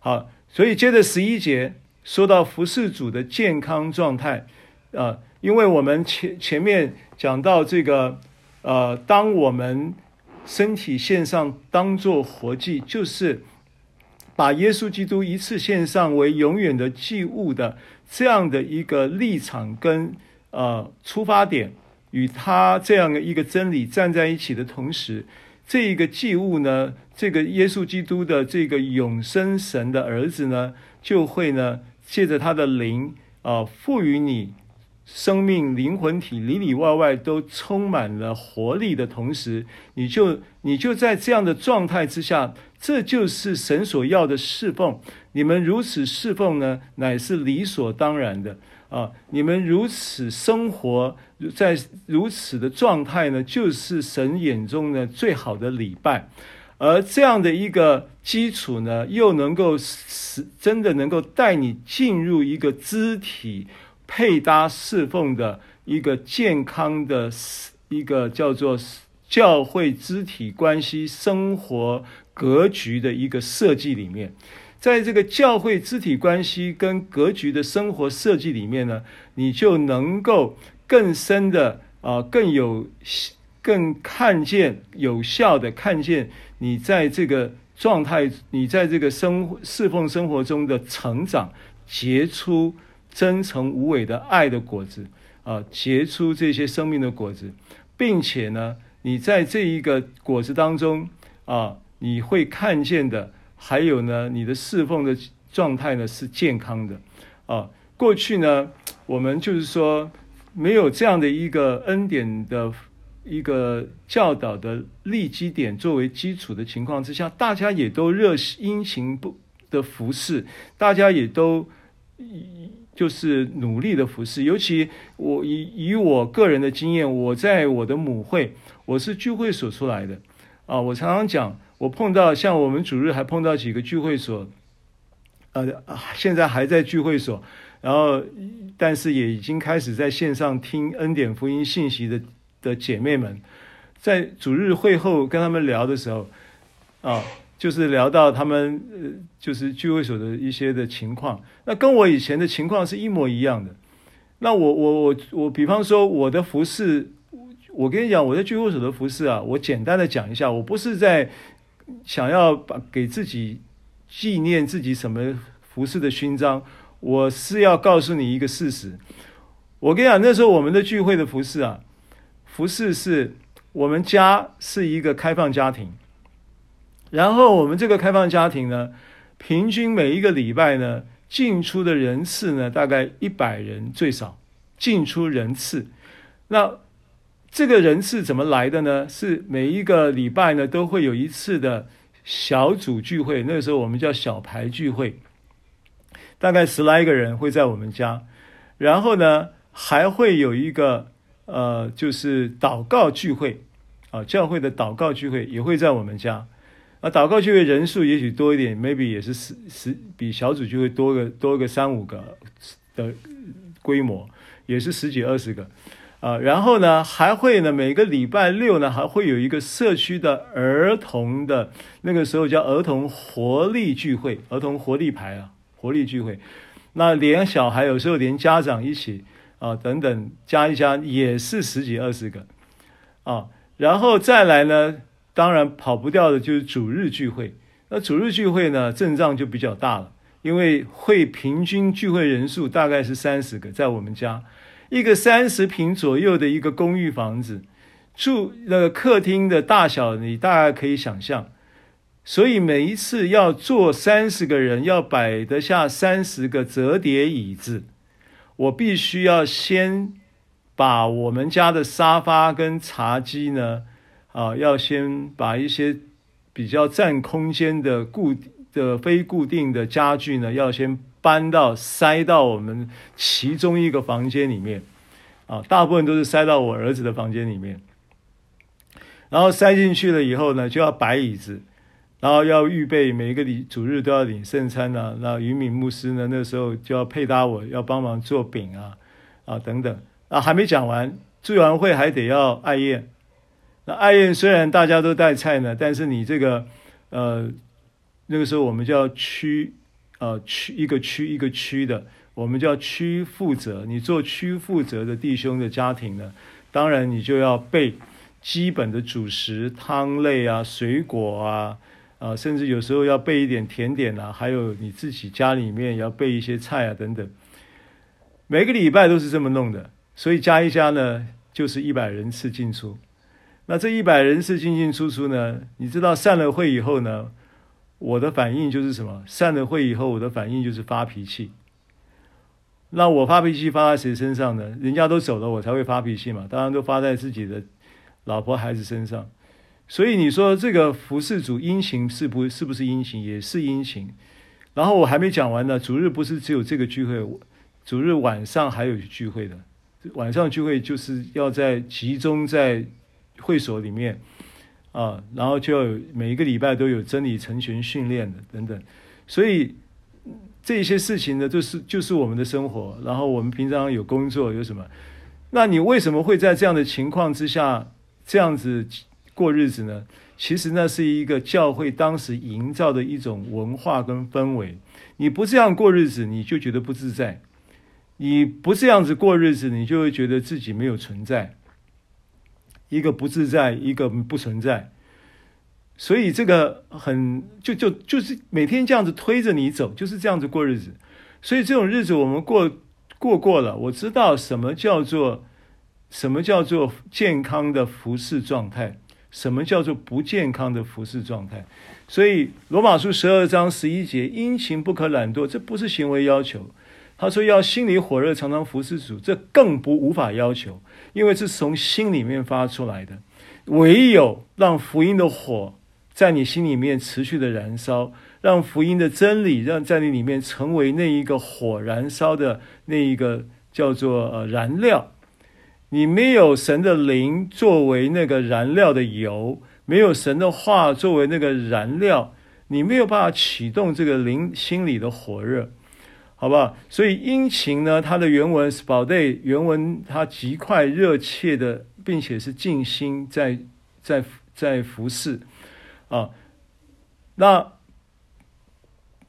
好，所以接着十一节说到服事主的健康状态、呃，因为我们前前面讲到这个呃，当我们身体献上当做活祭，就是把耶稣基督一次献上为永远的祭物的。这样的一个立场跟呃出发点，与他这样的一个真理站在一起的同时，这一个祭物呢，这个耶稣基督的这个永生神的儿子呢，就会呢借着他的灵啊，赋予你生命、灵魂体里里外外都充满了活力的同时，你就你就在这样的状态之下，这就是神所要的侍奉。你们如此侍奉呢，乃是理所当然的啊！你们如此生活在如此的状态呢，就是神眼中的最好的礼拜。而这样的一个基础呢，又能够使真的能够带你进入一个肢体配搭侍奉的一个健康的一个叫做教会肢体关系生活格局的一个设计里面，在这个教会肢体关系跟格局的生活设计里面呢，你就能够更深的啊，更有更看见有效的看见。你在这个状态，你在这个生侍奉生活中的成长，结出真诚无伪的爱的果子啊，结出这些生命的果子，并且呢，你在这一个果子当中啊，你会看见的，还有呢，你的侍奉的状态呢是健康的啊。过去呢，我们就是说没有这样的一个恩典的。一个教导的立基点作为基础的情况之下，大家也都热心殷勤不的服侍，大家也都就是努力的服侍。尤其我以以我个人的经验，我在我的母会，我是聚会所出来的啊。我常常讲，我碰到像我们主日还碰到几个聚会所，呃，现在还在聚会所，然后但是也已经开始在线上听恩典福音信息的。的姐妹们，在主日会后跟他们聊的时候，啊，就是聊到他们呃，就是聚会所的一些的情况，那跟我以前的情况是一模一样的。那我我我我，比方说我的服饰，我跟你讲，我在聚会所的服饰啊，我简单的讲一下，我不是在想要把给自己纪念自己什么服饰的勋章，我是要告诉你一个事实。我跟你讲，那时候我们的聚会的服饰啊。服饰是我们家是一个开放家庭，然后我们这个开放家庭呢，平均每一个礼拜呢，进出的人次呢，大概一百人最少，进出人次。那这个人次怎么来的呢？是每一个礼拜呢，都会有一次的小组聚会，那个时候我们叫小牌聚会，大概十来个人会在我们家，然后呢，还会有一个。呃，就是祷告聚会，啊，教会的祷告聚会也会在我们家，啊，祷告聚会人数也许多一点，maybe 也是十十比小组聚会多个多个三五个的规模，也是十几二十个，啊，然后呢，还会呢，每个礼拜六呢，还会有一个社区的儿童的，那个时候叫儿童活力聚会，儿童活力牌啊，活力聚会，那连小孩有时候连家长一起。啊，等等，加一加也是十几二十个，啊，然后再来呢，当然跑不掉的就是主日聚会。那主日聚会呢，阵仗就比较大了，因为会平均聚会人数大概是三十个，在我们家一个三十平左右的一个公寓房子，住那个客厅的大小，你大概可以想象。所以每一次要坐三十个人，要摆得下三十个折叠椅子。我必须要先把我们家的沙发跟茶几呢，啊，要先把一些比较占空间的固的非固定的家具呢，要先搬到塞到我们其中一个房间里面，啊，大部分都是塞到我儿子的房间里面，然后塞进去了以后呢，就要摆椅子。然后要预备每一个礼主日都要领圣餐呢、那于敏牧师呢，那时候就要配搭我，要帮忙做饼啊，啊等等啊，还没讲完，聚完会还得要爱宴。爱宴虽然大家都带菜呢，但是你这个呃那个时候我们叫区呃区一个区一个区的，我们叫区负责。你做区负责的弟兄的家庭呢，当然你就要备基本的主食汤类啊，水果啊。啊，甚至有时候要备一点甜点啊，还有你自己家里面要备一些菜啊，等等。每个礼拜都是这么弄的，所以加一加呢，就是一百人次进出。那这一百人次进进出出呢，你知道散了会以后呢，我的反应就是什么？散了会以后，我的反应就是发脾气。那我发脾气发在谁身上呢？人家都走了，我才会发脾气嘛。当然都发在自己的老婆孩子身上。所以你说这个服侍主殷勤是不是不是殷勤？也是殷勤。然后我还没讲完呢，主日不是只有这个聚会，主日晚上还有聚会的。晚上聚会就是要在集中在会所里面啊，然后就每一个礼拜都有真理成群训练的等等。所以这些事情呢，就是就是我们的生活。然后我们平常有工作有什么？那你为什么会在这样的情况之下这样子过日子呢？其实那是一个教会当时营造的一种文化跟氛围。你不这样过日子，你就觉得不自在；你不这样子过日子，你就会觉得自己没有存在。一个不自在，一个不存在。所以这个很就就就是每天这样子推着你走，就是这样子过日子。所以这种日子我们过过过了，我知道什么叫做什么叫做健康的服侍状态。什么叫做不健康的服侍状态？所以罗马书十二章十一节，殷勤不可懒惰，这不是行为要求。他说要心里火热，常常服侍主，这更不无法要求，因为是从心里面发出来的。唯有让福音的火在你心里面持续的燃烧，让福音的真理让在你里面成为那一个火燃烧的那一个叫做呃燃料。你没有神的灵作为那个燃料的油，没有神的话作为那个燃料，你没有办法启动这个灵心里的火热，好不好？所以殷勤呢，它的原文是宝贝原文，它极快热切的，并且是尽心在在在服侍啊。那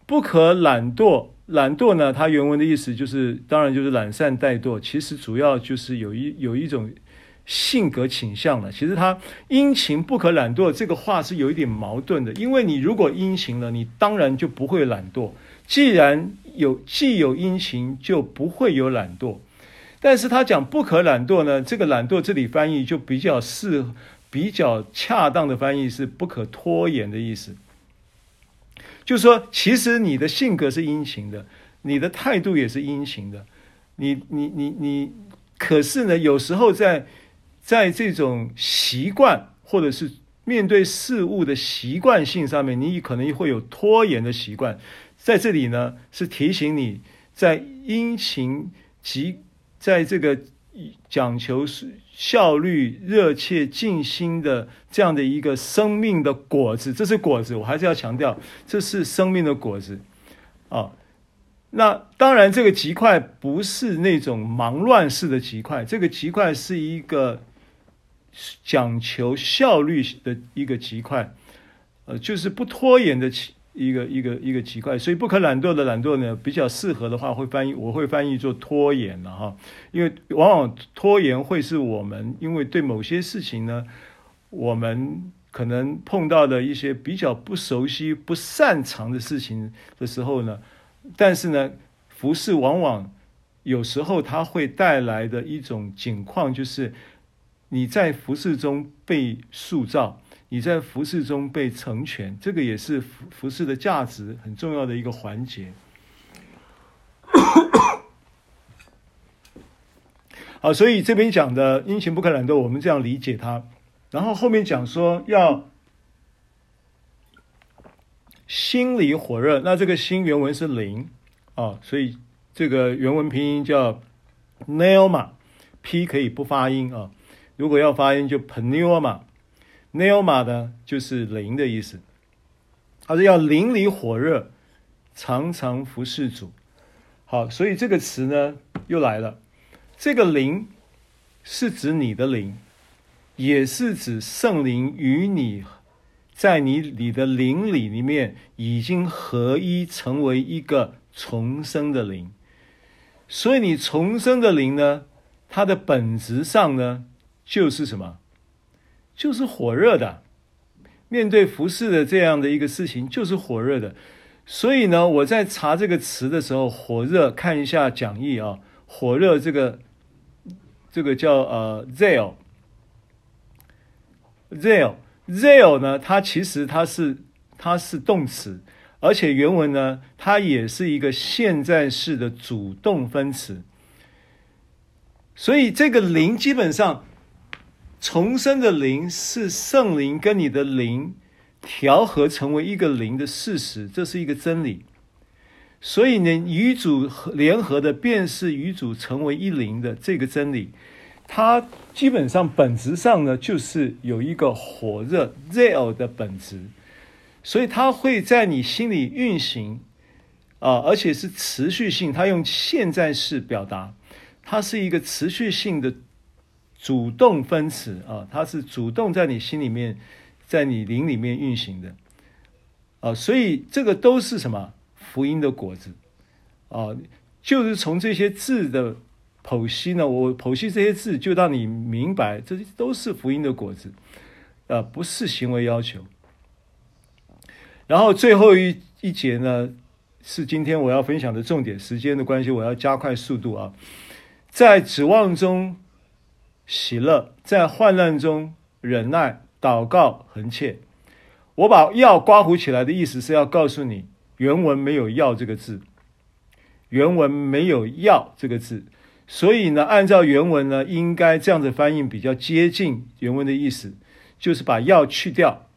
不可懒惰。懒惰呢？它原文的意思就是，当然就是懒散怠惰。其实主要就是有一有一种性格倾向了。其实他殷勤不可懒惰，这个话是有一点矛盾的。因为你如果殷勤了，你当然就不会懒惰。既然有既有殷勤，就不会有懒惰。但是他讲不可懒惰呢？这个懒惰这里翻译就比较适比较恰当的翻译是不可拖延的意思。就说，其实你的性格是殷勤的，你的态度也是殷勤的，你你你你，可是呢，有时候在在这种习惯或者是面对事物的习惯性上面，你可能会有拖延的习惯。在这里呢，是提醒你在殷勤及在这个讲求。效率、热切、尽心的这样的一个生命的果子，这是果子，我还是要强调，这是生命的果子啊。那当然，这个极快不是那种忙乱式的极快，这个极快是一个讲求效率的一个极快，呃，就是不拖延的一个一个一个极快，所以不可懒惰的懒惰呢，比较适合的话会翻译，我会翻译做拖延了哈，因为往往拖延会是我们因为对某些事情呢，我们可能碰到的一些比较不熟悉、不擅长的事情的时候呢，但是呢，服饰往往有时候它会带来的一种景况，就是你在服侍中被塑造。你在服侍中被成全，这个也是服服侍的价值很重要的一个环节。好，所以这边讲的殷勤不可懒惰，我们这样理解它。然后后面讲说要心里火热，那这个心原文是灵啊，所以这个原文拼音叫 n e l m a p 可以不发音啊，如果要发音就 pneuma。pneuma 呢，就是灵的意思。他说要灵里火热，常常服侍主。好，所以这个词呢又来了。这个灵是指你的灵，也是指圣灵与你在你你的灵里里面已经合一，成为一个重生的灵。所以你重生的灵呢，它的本质上呢就是什么？就是火热的，面对服饰的这样的一个事情，就是火热的。所以呢，我在查这个词的时候，火热，看一下讲义啊，火热这个这个叫呃 zeal，zeal，zeal 呢，它其实它是它是动词，而且原文呢，它也是一个现在式的主动分词。所以这个灵基本上重生的灵是圣灵跟你的灵调和成为一个灵的事实，这是一个真理。所以呢，与主联合的便是与主成为一灵的这个真理，它基本上本质上呢，就是有一个火热 z e l 的本质，所以它会在你心里运行啊，而且是持续性。它用现在式表达，它是一个持续性的主动分词啊，它是主动在你心里面，在你灵里面运行的啊，所以这个都是什么？福音的果子，啊，就是从这些字的剖析呢，我剖析这些字，就让你明白，这都是福音的果子，啊，不是行为要求。然后最后一一节呢，是今天我要分享的重点。时间的关系，我要加快速度啊，在指望中喜乐，在患难中忍耐，祷告恒切。我把要刮胡起来的意思是要告诉你。原文没有“要”这个字，原文没有“要”这个字，所以呢，按照原文呢，应该这样子翻译比较接近原文的意思，就是把“要”去掉，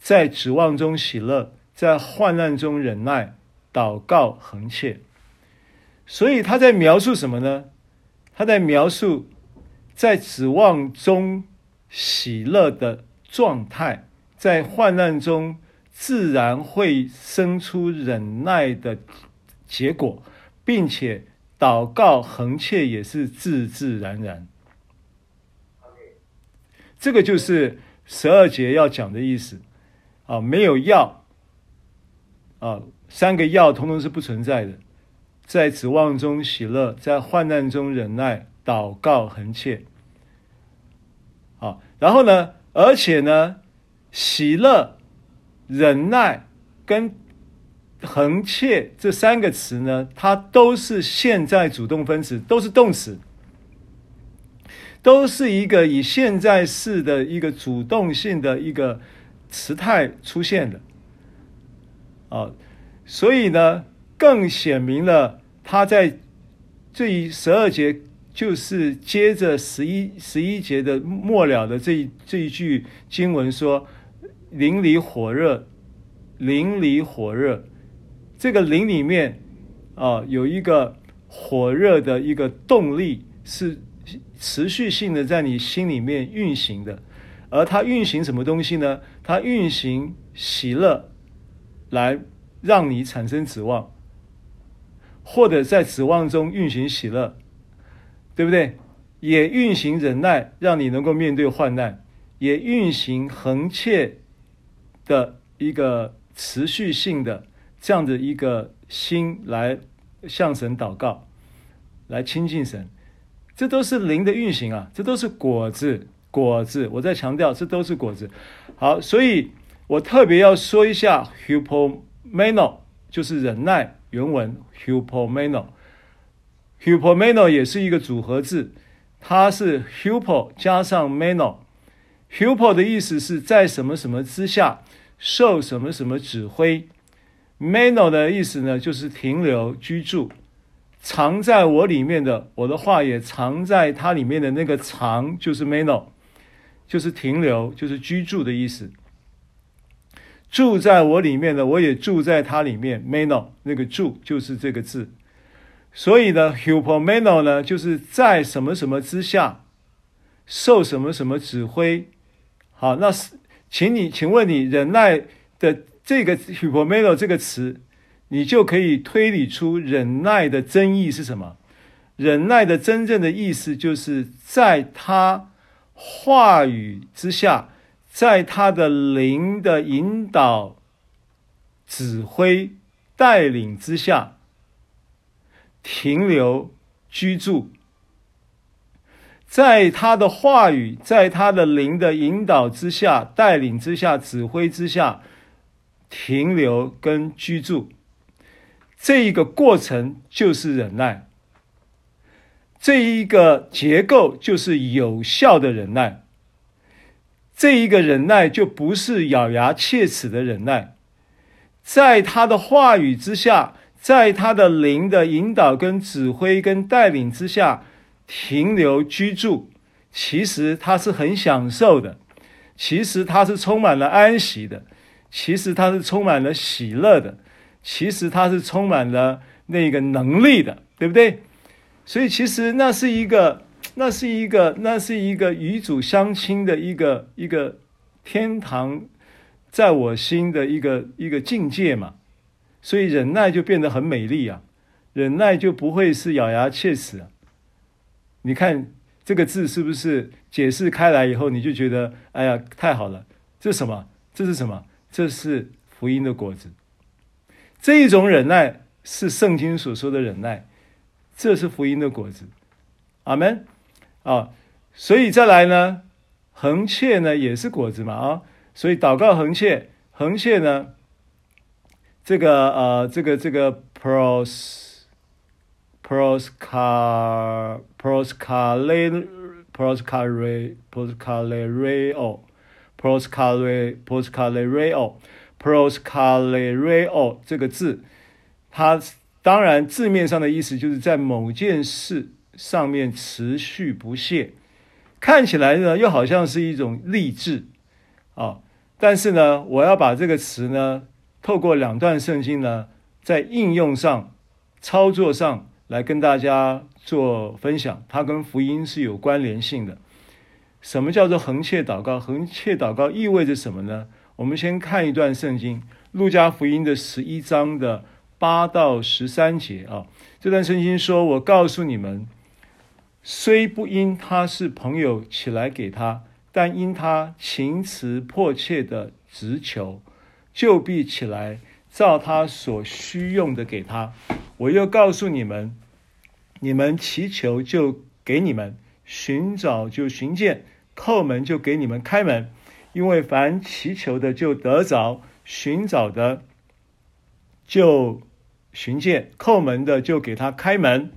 在指望中喜乐，在患难中忍耐，祷告恒切。所以他在描述什么呢？他在描述在指望中喜乐的状态，在患难中。自然会生出忍耐的结果，并且祷告恒切也是自自然然。这个就是十二节要讲的意思啊，没有药啊，三个药通通是不存在的，在指望中喜乐，在患难中忍耐，祷告恒切。啊，然后呢，而且呢，喜乐。忍耐跟恒切这三个词呢，它都是现在主动分词，都是动词，都是一个以现在式的一个主动性的一个词态出现的啊，所以呢，更显明了他在这一十二节，就是接着十一十一节的末了的这一这一句经文说。灵里火热，灵里火热，这个灵里面啊，有一个火热的一个动力，是持续性的在你心里面运行的。而它运行什么东西呢？它运行喜乐，来让你产生指望，或者在指望中运行喜乐，对不对？也运行忍耐，让你能够面对患难，也运行恒切。的一个持续性的这样的一个心来向神祷告，来亲近神，这都是灵的运行啊，这都是果子，果子。我在强调，这都是果子。好，所以我特别要说一下 hupomeno 就是忍耐，原文 hypomeno hypomeno 也是一个组合字，它是 hupo 加上 meno，hupo 的意思是在什么什么之下。受什么什么指挥，meno 的意思呢，就是停留、居住，藏在我里面的，我的话也藏在它里面的那个藏，就是 meno，就是停留，就是居住的意思。住在我里面的，我也住在它里面，meno 那个住就是这个字。所以呢，hupomeno 呢，就是在什么什么之下，受什么什么指挥。好，那是。请你，请问你忍耐的这个 hupomeno 这个词，你就可以推理出忍耐的真意是什么？忍耐的真正的意思就是在他话语之下，在他的灵的引导、指挥、带领之下，停留居住。在他的话语，在他的灵的引导之下、带领之下、指挥之下，停留跟居住，这一个过程就是忍耐。这一个结构就是有效的忍耐。这一个忍耐就不是咬牙切齿的忍耐，在他的话语之下，在他的灵的引导、跟指挥、跟带领之下停留居住，其实他是很享受的，其实他是充满了安息的，其实他是充满了喜乐的，其实他是充满了那个能力的，对不对？所以其实那是一个，那是一个，那是一个与主相亲的一个一个天堂，在我心的一个一个境界嘛。所以忍耐就变得很美丽啊，忍耐就不会是咬牙切齿啊。你看这个字是不是解释开来以后，你就觉得哎呀太好了？这什么？这是什么？这是福音的果子。这一种忍耐是圣经所说的忍耐。这是福音的果子，阿门啊！所以再来呢，恒切呢也是果子嘛啊！所以祷告恒切，恒切呢，这个呃，这个这个 pros prosca proscale proscale proscalereo proscale proscalereo proscalereo 这个字，它。当然，字面上的意思就是在某件事上面持续不懈，看起来呢又好像是一种励志啊。但是呢，我要把这个词呢，透过两段圣经呢，在应用上、操作上来跟大家做分享，它跟福音是有关联性的。什么叫做恒切祷告？恒切祷告意味着什么呢？我们先看一段圣经，《路加福音》的十一章的。八到十三节啊，这段圣经说：“我告诉你们，虽不因他是朋友起来给他，但因他情辞迫切的直求，就必起来照他所需用的给他。我又告诉你们，你们祈求就给你们，寻找就寻见，叩门就给你们开门。因为凡祈求的就得着，寻找的就。”寻见叩门的就给他开门。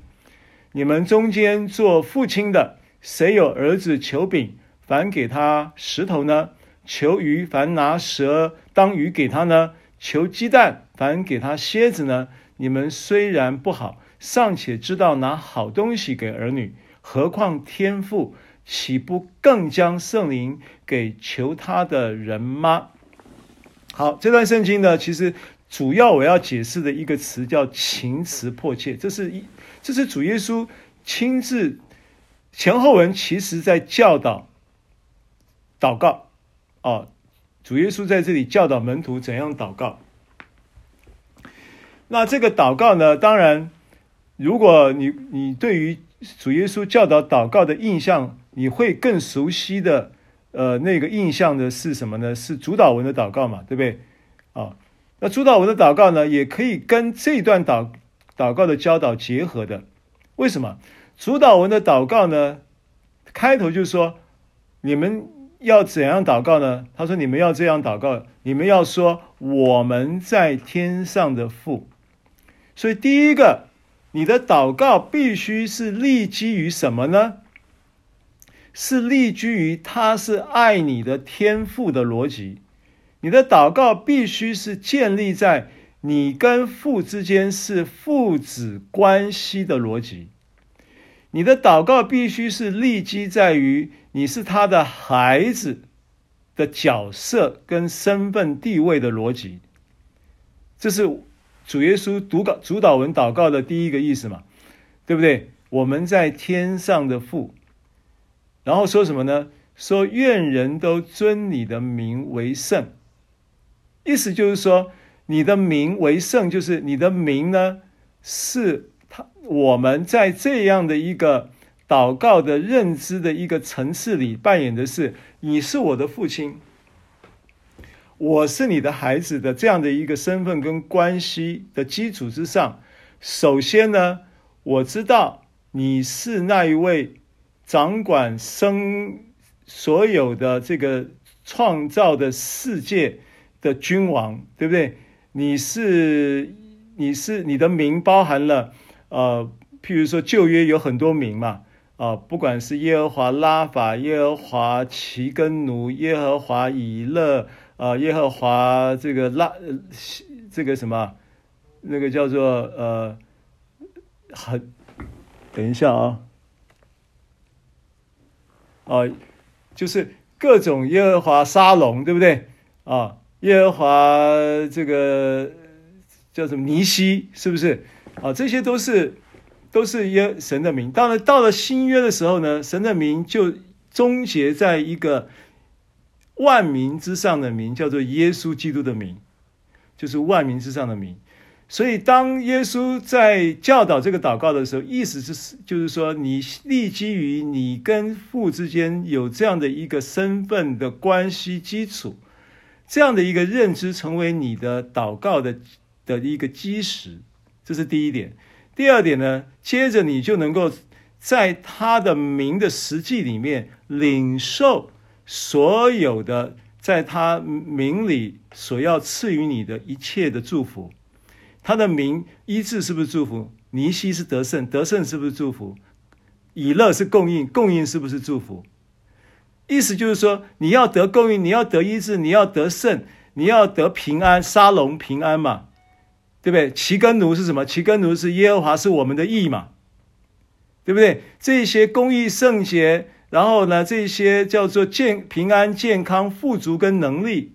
你们中间做父亲的，谁有儿子求饼，反给他石头呢？求鱼，反拿蛇当鱼给他呢？求鸡蛋，反给他蝎子呢？你们虽然不好，尚且知道拿好东西给儿女，何况天父岂不更将圣灵给求他的人吗？好，这段圣经呢，其实。主要我要解释的一个词叫“情辞迫切”，这是一，这是主耶稣亲自前后文，其实在教导祷告哦。主耶稣在这里教导门徒怎样祷告。那这个祷告呢，当然，如果你你对于主耶稣教导祷告的印象，你会更熟悉的，呃，那个印象的是什么呢？是主祷文的祷告嘛，对不对？啊、那主祷文的祷告呢，也可以跟这段祷祷告的教导结合的。为什么？主祷文的祷告呢，开头就说：“你们要怎样祷告呢？”他说：“你们要这样祷告，你们要说我们在天上的父。”所以第一个，你的祷告必须是立基于什么呢？是立基于他是爱你的天父的逻辑。你的祷告必须是建立在你跟父之间是父子关系的逻辑。你的祷告必须是立基在于你是他的孩子的角色跟身份地位的逻辑。这是主耶稣读稿主祷文祷告的第一个意思嘛？对不对？我们在天上的父，然后说什么呢？说愿人都尊你的名为圣。意思就是说，你的名为圣，就是你的名呢，是他我们在这样的一个祷告的认知的一个层次里扮演的是，你是我的父亲，我是你的孩子的这样的一个身份跟关系的基础之上，首先呢，我知道你是那一位掌管生所有的这个创造的世界。的君王，对不对？你是你是你的名包含了呃，譬如说旧约有很多名嘛，啊、不管是耶和华拉法、耶和华齐根奴、耶和华以勒，啊、耶和华这个拉这个什么，那个叫做呃，很，等一下啊，啊，就是各种耶和华沙龙，对不对啊？耶和华这个叫什么尼西，是不是啊？这些都是都是耶神的名。到了到了新约的时候呢，神的名就终结在一个万民之上的名，叫做耶稣基督的名。就是万民之上的名，所以当耶稣在教导这个祷告的时候，意思是就是说，你立基于你跟父之间有这样的一个身份的关系基础，这样的一个认知成为你的祷告的的一个基石，这是第一点。第二点呢，接着你就能够在他的名的实际里面领受所有的。在他名里所要赐予你的一切的祝福，他的名医治是不是祝福？尼西是得胜，得胜是不是祝福？以乐是供应，供应是不是祝福？意思就是说，你要得供应，你要得医治，你要得胜，你要得平安，沙龙平安嘛，对不对？其根奴是什么？其根奴是耶和华是我们的义嘛，对不对？这些公义圣洁。然后呢，这些叫做健平安、健康、富足跟能力，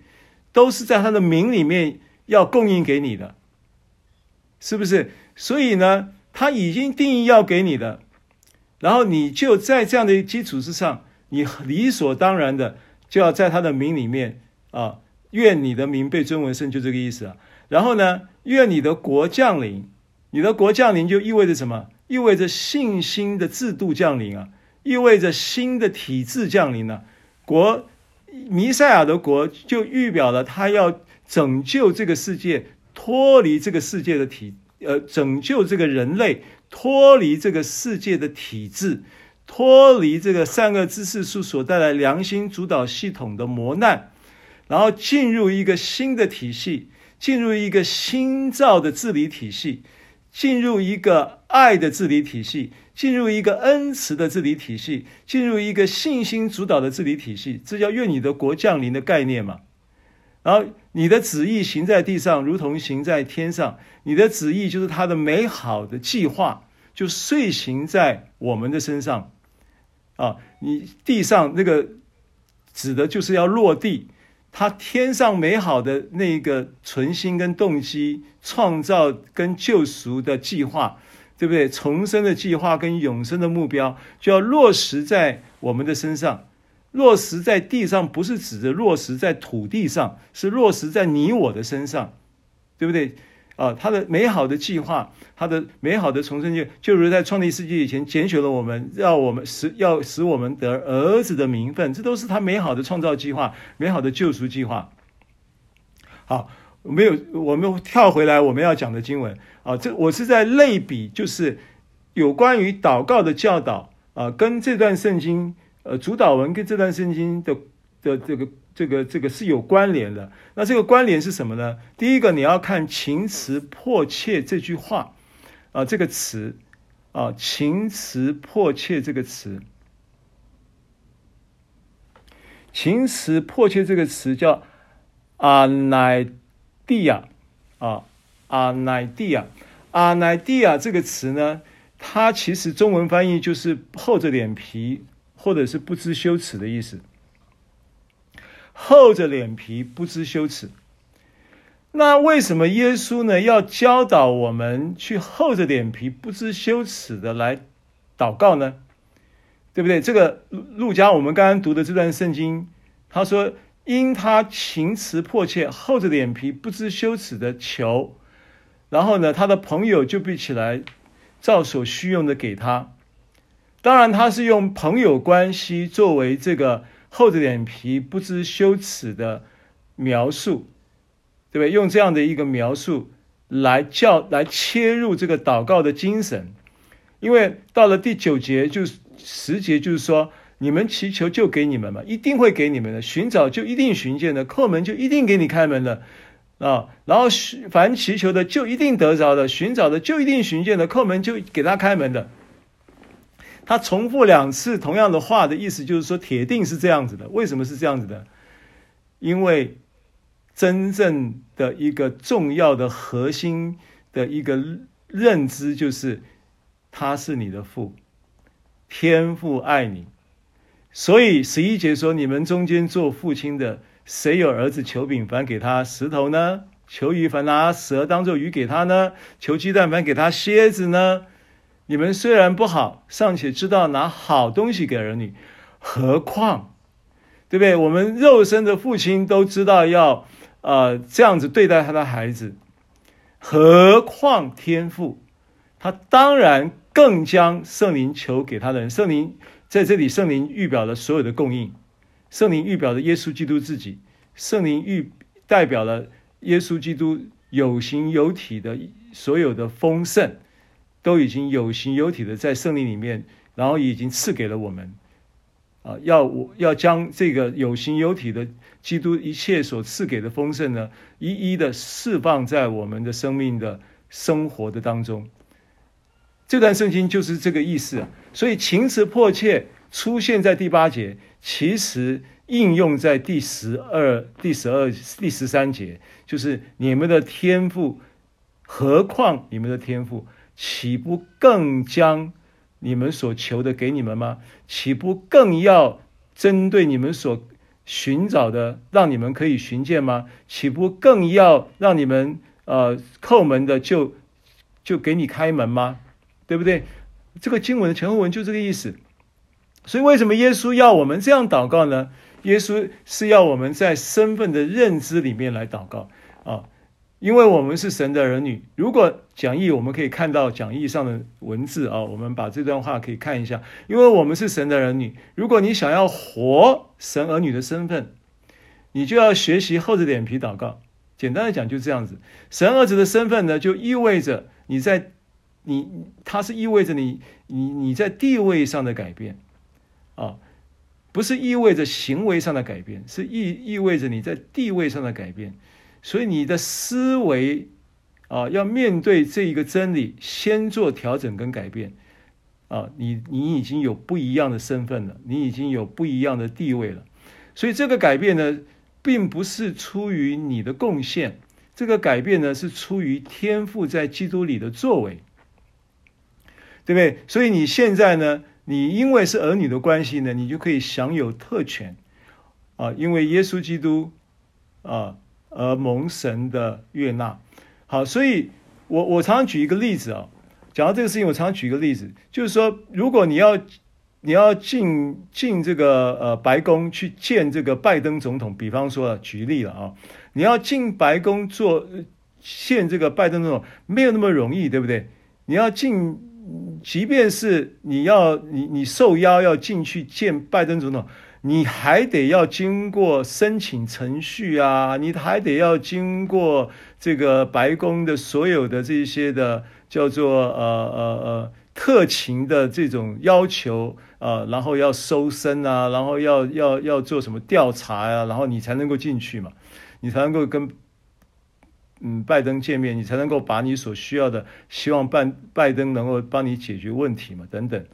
都是在他的名里面要供应给你的，是不是？所以呢，他已经定义要给你的，然后你就在这样的基础之上，你理所当然的就要在他的名里面啊，愿你的名被尊为圣，就这个意思啊。然后呢，愿你的国降临，你的国降临就意味着什么？意味着信心的制度降临啊。意味着新的体制降临了，国弥赛亚的国就预表了他要拯救这个世界，脱离这个世界的体，呃，拯救这个人类脱离这个世界的体制，脱离这个善恶知识树所带来良心主导系统的磨难，然后进入一个新的体系，进入一个新造的治理体系，进入一个爱的治理体系。进入一个恩慈的治理体系，进入一个信心主导的治理体系，这叫愿你的国降临的概念嘛。然后你的旨意行在地上，如同行在天上。你的旨意就是他的美好的计划，就遂行在我们的身上。啊，你地上那个指的就是要落地，他天上美好的那个存心跟动机，创造跟救赎的计划。对不对？重生的计划跟永生的目标就要落实在我们的身上，落实在地上，不是指着落实在土地上，是落实在你我的身上，对不对？啊，他的美好的计划，他的美好的重生计，就如在创立世界以前拣选了我们，让我们使要使我们得儿子的名分，这都是他美好的创造计划，美好的救赎计划。好。没有，我们跳回来，我们要讲的经文啊，这我是在类比，就是有关于祷告的教导啊，跟这段圣经，呃，主祷文跟这段圣经的的这个这个这个是有关联的。那这个关联是什么呢？第一个，你要看“情辞迫切”这句话啊，这个词啊，“情辞迫切”这个词，“情辞迫切”这个词叫“阿乃”。地亚啊，阿乃地亚，阿乃地亚这个词呢，它其实中文翻译就是厚着脸皮或者是不知羞耻的意思。厚着脸皮不知羞耻，那为什么耶稣呢要教导我们去厚着脸皮不知羞耻的来祷告呢？对不对？这个路加我们刚刚读的这段圣经，他说。因他情辞迫切，厚着脸皮不知羞耻的求，然后呢，他的朋友就必起来，照所需用的给他。当然，他是用朋友关系作为这个厚着脸皮不知羞耻的描述，对不对？用这样的一个描述来叫来切入这个祷告的精神，因为到了第九节就是十节就是说。你们祈求就给你们嘛，一定会给你们的；寻找就一定寻见的，叩门就一定给你开门的，啊！然后凡祈求的就一定得着的，寻找的就一定寻见的，叩门就给他开门的。他重复两次同样的话的意思，就是说铁定是这样子的。为什么是这样子的？因为真正的一个重要的核心的一个认知，就是他是你的父，天父爱你。所以十一节说：“你们中间做父亲的，谁有儿子求饼，反给他石头呢？求鱼，反拿蛇当做鱼给他呢？求鸡蛋，反给他蝎子呢？你们虽然不好，尚且知道拿好东西给儿女，何况，对不对？我们肉身的父亲都知道要，呃，这样子对待他的孩子，何况天父，他当然更将圣灵求给他的人，圣灵。”在这里，圣灵预表了所有的供应，圣灵预表了耶稣基督自己，圣灵预代表了耶稣基督有形有体的所有的丰盛，都已经有形有体的在圣灵里面，然后已经赐给了我们。啊，要我要将这个有形有体的基督一切所赐给的丰盛呢，一一的释放在我们的生命的生活的当中。这段圣经就是这个意思，所以情词迫切出现在第八节，其实应用在第十二、第十二、第十三节，就是你们的天赋，何况你们的天赋，岂不更将你们所求的给你们吗？岂不更要针对你们所寻找的，让你们可以寻见吗？岂不更要让你们呃叩门的就就给你开门吗？对不对？这个经文的前后文就这个意思。所以为什么耶稣要我们这样祷告呢？耶稣是要我们在身份的认知里面来祷告，因为我们是神的儿女。如果讲义我们可以看到讲义上的文字啊，我们把这段话可以看一下。因为我们是神的儿女，如果你想要活神儿女的身份，你就要学习厚着脸皮祷告。简单的讲就这样子，神儿子的身份呢，就意味着你在。你他是意味着你你你在地位上的改变，啊，不是意味着行为上的改变，是意意味着你在地位上的改变。所以你的思维啊，要面对这一个真理，先做调整跟改变。啊，你你已经有不一样的身份了，你已经有不一样的地位了。所以这个改变呢，并不是出于你的贡献，这个改变呢，是出于天赋在基督里的作为。对不对？所以你现在呢，你因为是儿女的关系呢，你就可以享有特权啊，因为耶稣基督啊而蒙神的悦纳。好，所以我我常常举一个例子啊，讲到这个事情，我常常举一个例子，就是说，如果你要你要进进这个呃白宫去见这个拜登总统，比方说举例了啊，你要进白宫做见这个拜登总统，没有那么容易，对不对？你要进。即便是你要你你受邀要进去见拜登总统，你还得要经过申请程序啊，你还得要经过这个白宫的所有的这些的叫做呃呃呃特勤的这种要求啊，然后要搜身啊，然后要要要做什么调查呀，然后你才能够进去嘛，你才能够跟。嗯，拜登见面，你才能够把你所需要的，希望拜拜登能够帮你解决问题嘛，等等。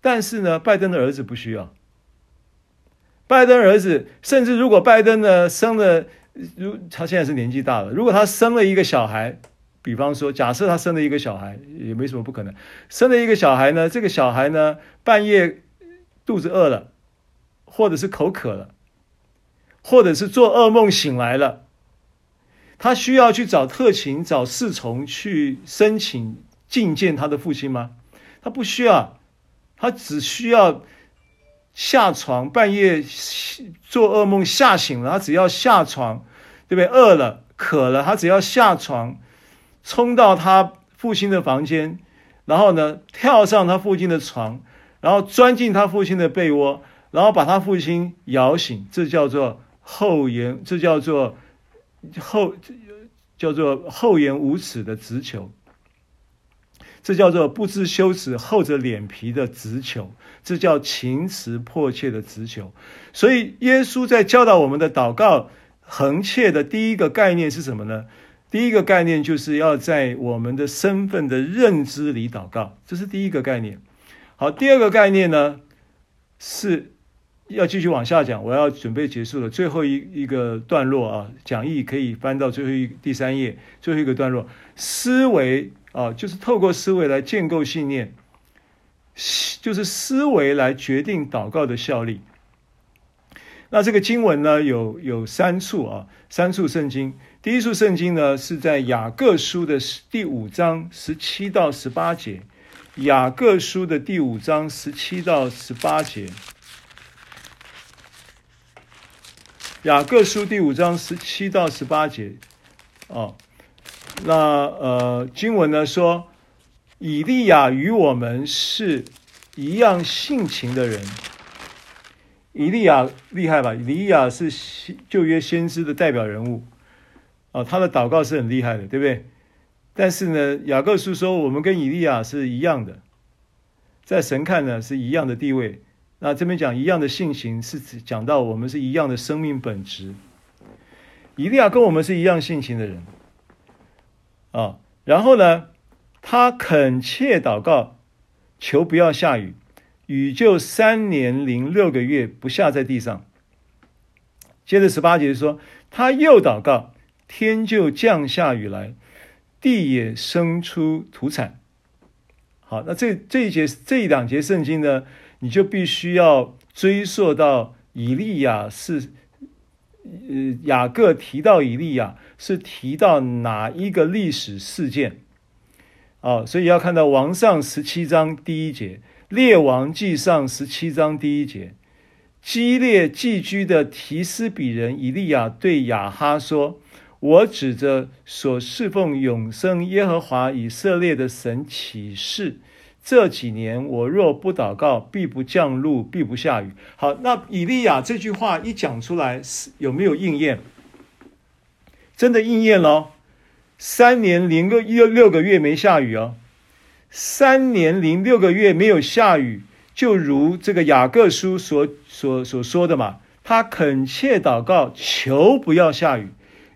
但是呢，拜登的儿子不需要。拜登儿子，甚至如果拜登呢生了，如他现在是年纪大了，如果他生了一个小孩，比方说，假设他生了一个小孩，也没什么不可能。生了一个小孩呢，这个小孩呢，半夜肚子饿了，或者是口渴了，或者是做噩梦醒来了。他需要去找特勤、找侍从去申请觐见他的父亲吗？他不需要，他只需要下床，半夜做噩梦吓醒了，他只要下床，对不对？饿了、渴了，他只要下床，冲到他父亲的房间，然后呢，跳上他父亲的床，然后钻进他父亲的被窝，然后把他父亲摇醒，这叫做厚颜，这叫做。厚叫做厚颜无耻的直求，这叫做不知羞耻、厚着脸皮的直求，这叫情词迫切的直求。所以，耶稣在教导我们的祷告恒切的第一个概念是什么呢？第一个概念就是要在我们的身份的认知里祷告，这是第一个概念。好，第二个概念呢是。要继续往下讲，我要准备结束了。最后一一个段落啊，讲义可以翻到最后一第三页，最后一个段落，思维啊，就是透过思维来建构信念，就是思维来决定祷告的效力。那这个经文呢，有有三处啊，三处圣经。第一处圣经呢，是在雅各书的第五章十七到十八节。雅各书的第五章十七到十八节。雅各书第五章十七到十八节，哦，那呃，经文呢说，以利亚与我们是一样性情的人。以利亚厉害吧？以利亚是旧约先知的代表人物，啊、他的祷告是很厉害的，对不对？但是呢，雅各书说我们跟以利亚是一样的，在神看呢是一样的地位。那这边讲一样的性情，是指讲到我们是一样的生命本质。以利亚跟我们是一样性情的人啊。然后呢，他恳切祷告，求不要下雨，雨就三年零六个月不下在地上。接着十八节说，他又祷告，天就降下雨来，地也生出土产。好，那这这一节这一两节圣经呢？你就必须要追溯到以利亚是，呃，雅各提到以利亚是提到哪一个历史事件？哦，所以要看到王上十七章第一节，列王记上十七章第一节，基列寄居的提斯比人以利亚对亚哈说：“我指着所侍奉永生耶和华以色列的神起誓。”这几年我若不祷告，必不降露，必不下雨。好，那以利亚这句话一讲出来，是有没有应验？真的应验了，三年零个六六个月没下雨哦，三年零六个月没有下雨，就如这个雅各书所所所说的嘛，他恳切祷告，求不要下雨，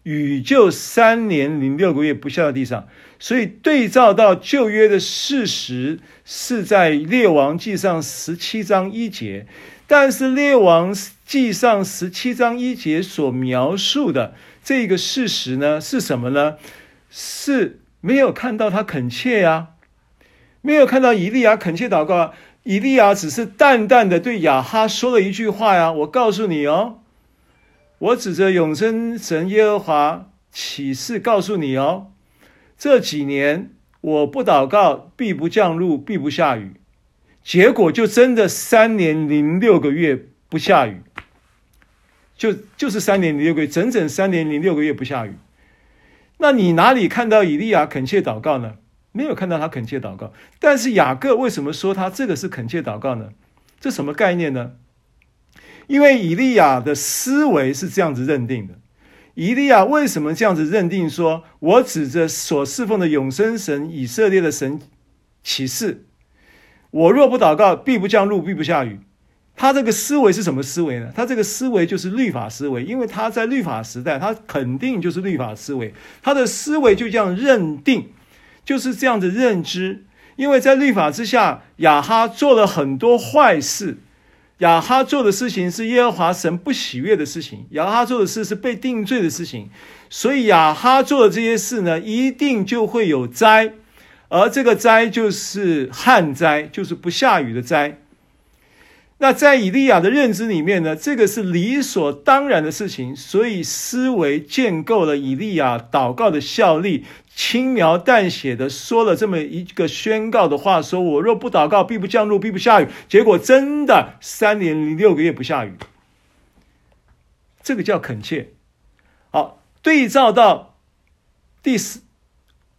雨就三年零六个月不下到地上。所以对照到旧约的事实是在列王记上十七章一节，但是列王记上十七章一节所描述的这个事实呢，是什么呢？是没有看到他恳切呀，没有看到以利亚恳切祷告，以利亚只是淡淡的对亚哈说了一句话呀，我告诉你哦，我指着永生神耶和华起誓告诉你哦。这几年我不祷告，必不降露，必不下雨，结果就真的三年零六个月不下雨，就就是三年零六个月，整整三年零六个月不下雨。那你哪里看到以利亚恳切祷告呢？没有看到他恳切祷告。但是雅各为什么说他这个是恳切祷告呢？这什么概念呢？因为以利亚的思维是这样子认定的。以利亚为什么这样子认定说：“我指着所侍奉的永生神以色列的神起誓，我若不祷告，必不降露，必不下雨。”他这个思维是什么思维呢？他这个思维就是律法思维，因为他在律法时代，他肯定就是律法思维。他的思维就这样认定，就是这样的认知。因为在律法之下，亚哈做了很多坏事。亚哈做的事情是耶和华神不喜悦的事情，亚哈做的事是被定罪的事情，所以亚哈做的这些事呢，一定就会有灾，而这个灾就是旱灾，就是不下雨的灾。那在以利亚的认知里面呢，这个是理所当然的事情，所以思维建构了以利亚祷告的效力。轻描淡写的说了这么一个宣告的话，说我若不祷告，必不降露，必不下雨。结果真的三年零六个月不下雨，这个叫恳切。好，对照到第四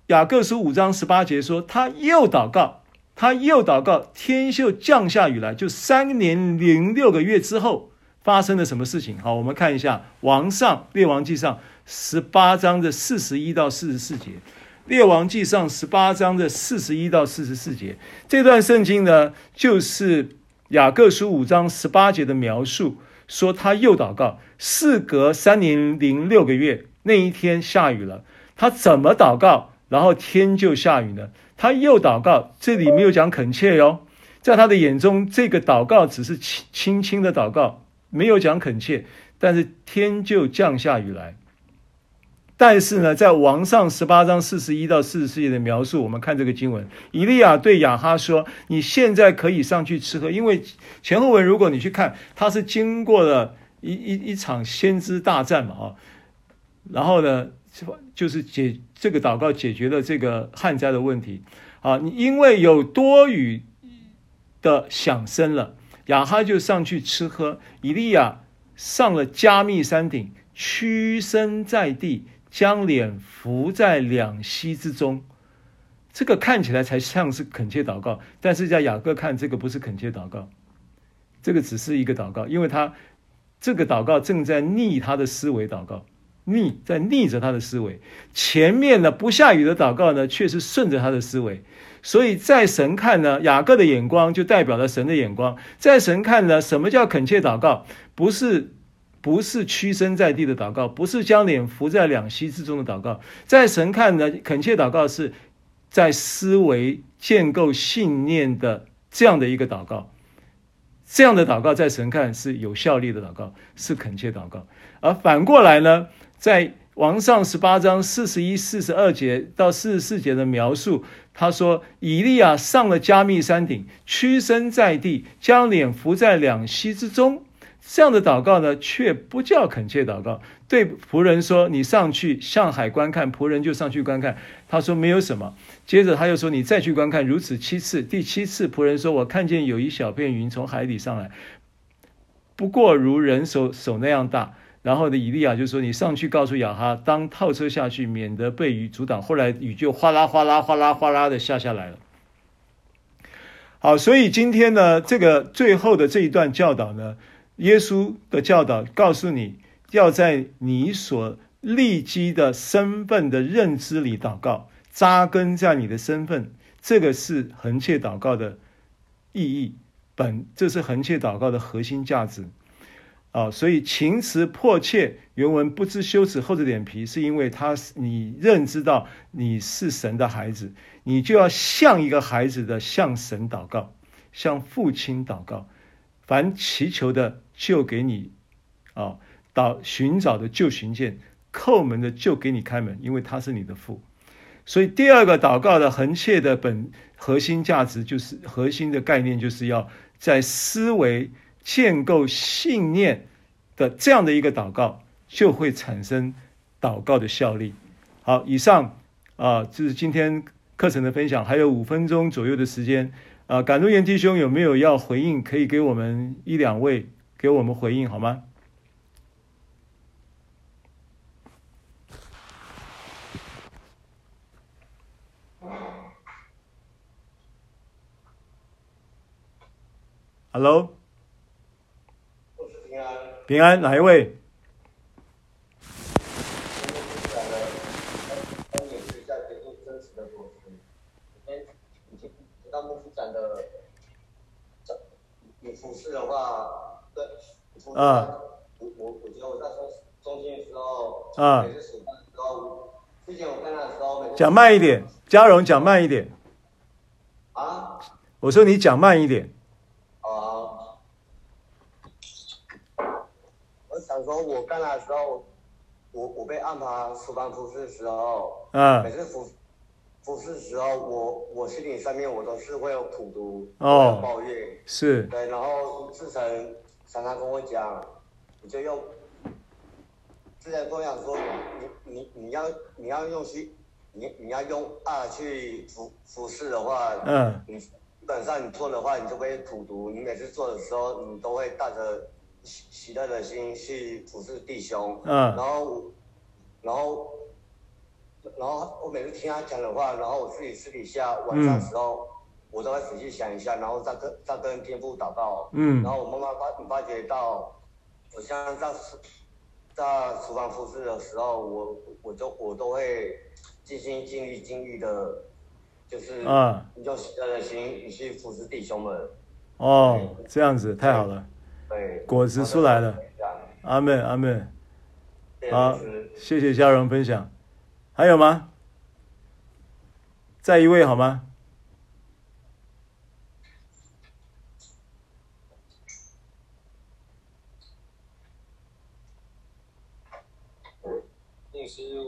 雅各书五章十八节说，他又祷告，他又祷告，天就降下雨来。就三年零六个月之后发生了什么事情？好，我们看一下王上列王记上。十八章的四十一到四十四节，《列王记上》十八章的四十一到四十四节，这段圣经呢，就是雅各书五章十八节的描述，说他又祷告，事隔三年零六个月，那一天下雨了。他怎么祷告，然后天就下雨了？他又祷告，这里没有讲恳切哟，在他的眼中，这个祷告只是轻轻轻的祷告，没有讲恳切，但是天就降下雨来。但是呢，在王上十八章四十一到四十四节的描述，我们看这个经文，以利亚对亚哈说：“你现在可以上去吃喝，因为前后文如果你去看，他是经过了一一一场先知大战嘛啊，然后呢，就是解这个祷告解决了这个旱灾的问题。啊，你因为有多雨的响声了，亚哈就上去吃喝，以利亚上了加密山顶，屈身在地。”将脸伏在两膝之中，这个看起来才像是恳切祷告，但是在雅各看这个不是恳切祷告，这个只是一个祷告，因为他这个祷告正在逆他的思维祷告，逆在逆着他的思维。前面呢不下雨的祷告呢，却是顺着他的思维，所以在神看呢，雅各的眼光就代表了神的眼光，在神看呢，什么叫恳切祷告？不是。不是屈身在地的祷告，不是将脸伏在两膝之中的祷告，在神看呢，恳切祷告是在思维建构信念的这样的一个祷告，这样的祷告在神看是有效力的祷告，是恳切祷告。而反过来呢，在王上十八章四十一、四十二节到四十四节的描述，他说以利亚上了加密山顶，屈身在地，将脸伏在两膝之中。这样的祷告呢，却不叫恳切祷告。对仆人说：“你上去向海观看。”仆人就上去观看。他说：“没有什么。”接着他又说：“你再去观看。”如此七次。第七次，仆人说：“我看见有一小片云从海底上来，不过如人手手那样大。”然后呢，以利亚就说：“你上去告诉亚哈，当套车下去，免得被雨阻挡。”后来雨就哗啦哗啦哗啦哗啦的下下来了。好，所以今天呢，这个最后的这一段教导呢。耶稣的教导告诉你要在你所立基的身份的认知里祷告，扎根在你的身份，这个是恒切祷告的意义本，这是恒切祷告的核心价值啊！所以情词迫切，原文不知羞耻厚着脸皮，是因为他你认知到你是神的孩子，你就要像一个孩子的向神祷告，向父亲祷告，凡祈求的。就给你，啊，到寻找的就寻见，叩门的就给你开门，因为他是你的父。所以第二个祷告的恒切的本核心价值，就是核心的概念，就是要在思维建构信念的这样的一个祷告，就会产生祷告的效力。好，以上啊，就是今天课程的分享，还有五分钟左右的时间啊，感动言弟兄有没有要回应？可以给我们一两位。给我们回应好吗？Hello，平安，哪一位？啊，我我我觉得我在中中间的时候，啊，每次数班的时候，之前我看他的时候，讲慢一点，嘉荣讲慢一点。啊？我说你讲慢一点。啊。我想说，我干他的时候，我我被安排数班服侍的时候，嗯，每次服服侍的时候，我我心里上面我都是会有苦读，哦，抱怨，是，对，然后自成。常常跟我讲，你就用，之前跟我讲说，你你你要你要用心，你你要用爱去服服侍的话，嗯，你基本上你做的话，你就会苦读。你每次做的时候，你都会带着喜喜乐的心去服侍弟兄，嗯，然后然后然后我每次听他讲的话，然后我自己私底下晚上的时候。我都会仔细想一下，然后再跟再跟天父祷告。嗯，然后我慢慢发发觉到，我像在在厨房服侍的时候，我我都我都会尽心尽力尽力的，就是啊，用喜乐的心去服侍弟兄们。哦，这样子太好了。果子出来了。阿门，阿门。好，谢谢嘉荣分享。还有吗？再一位好吗？
牧，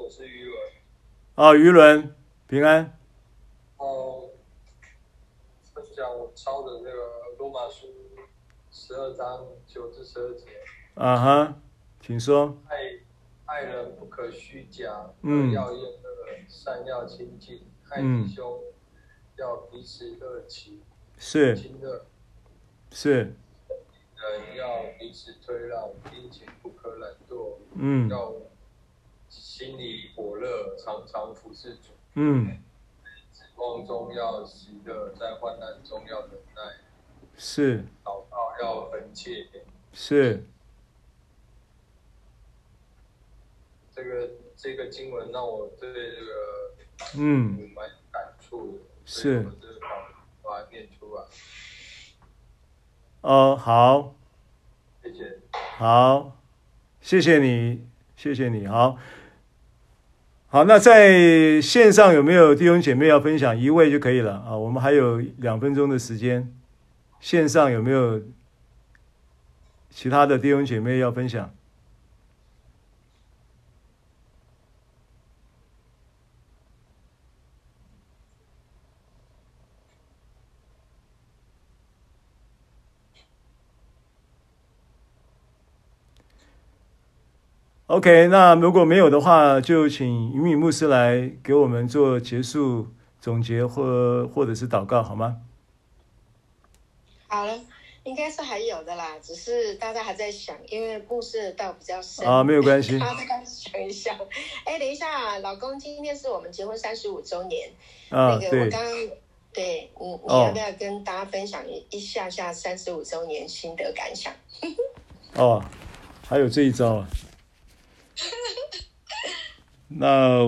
我是于伦。
哦，余伦，平安。
哦，我抄的那个十二章九至十二节。
啊哈，请说。
爱爱人不可虚假，
嗯，
要厌恶，善要亲近，爱弟兄要彼此热情
是
亲热，
是。
人要彼此推让，并且不可懒惰。
嗯。
要心里火热，常常服侍主。
嗯。
指望中要喜乐，在患难中要忍耐。
是。
祷告要恒切。
是。
这个这个经文让我对这个
嗯
蛮感触的。
是。
我这个把它念出来。
哦，好。
谢谢。
好，谢谢你，谢谢你。好，好，那在线上有没有弟兄姐妹要分享？一位就可以了啊。我们还有两分钟的时间，线上有没有其他的弟兄姐妹要分享？OK，那如果没有的话，就请云敏牧师来给我们做结束总结或或者是祷告，好吗？
好了，应该是还有的啦，只是大家还在想，因为故事的道比较深
啊，没有关系，
大家想一想。哎，等一下，老公，今天是我们结婚三十五周年，
啊，
那个我刚刚对你，你要不要跟大家分享一一下下三十五周年心得感想？
哦，还有这一招啊。那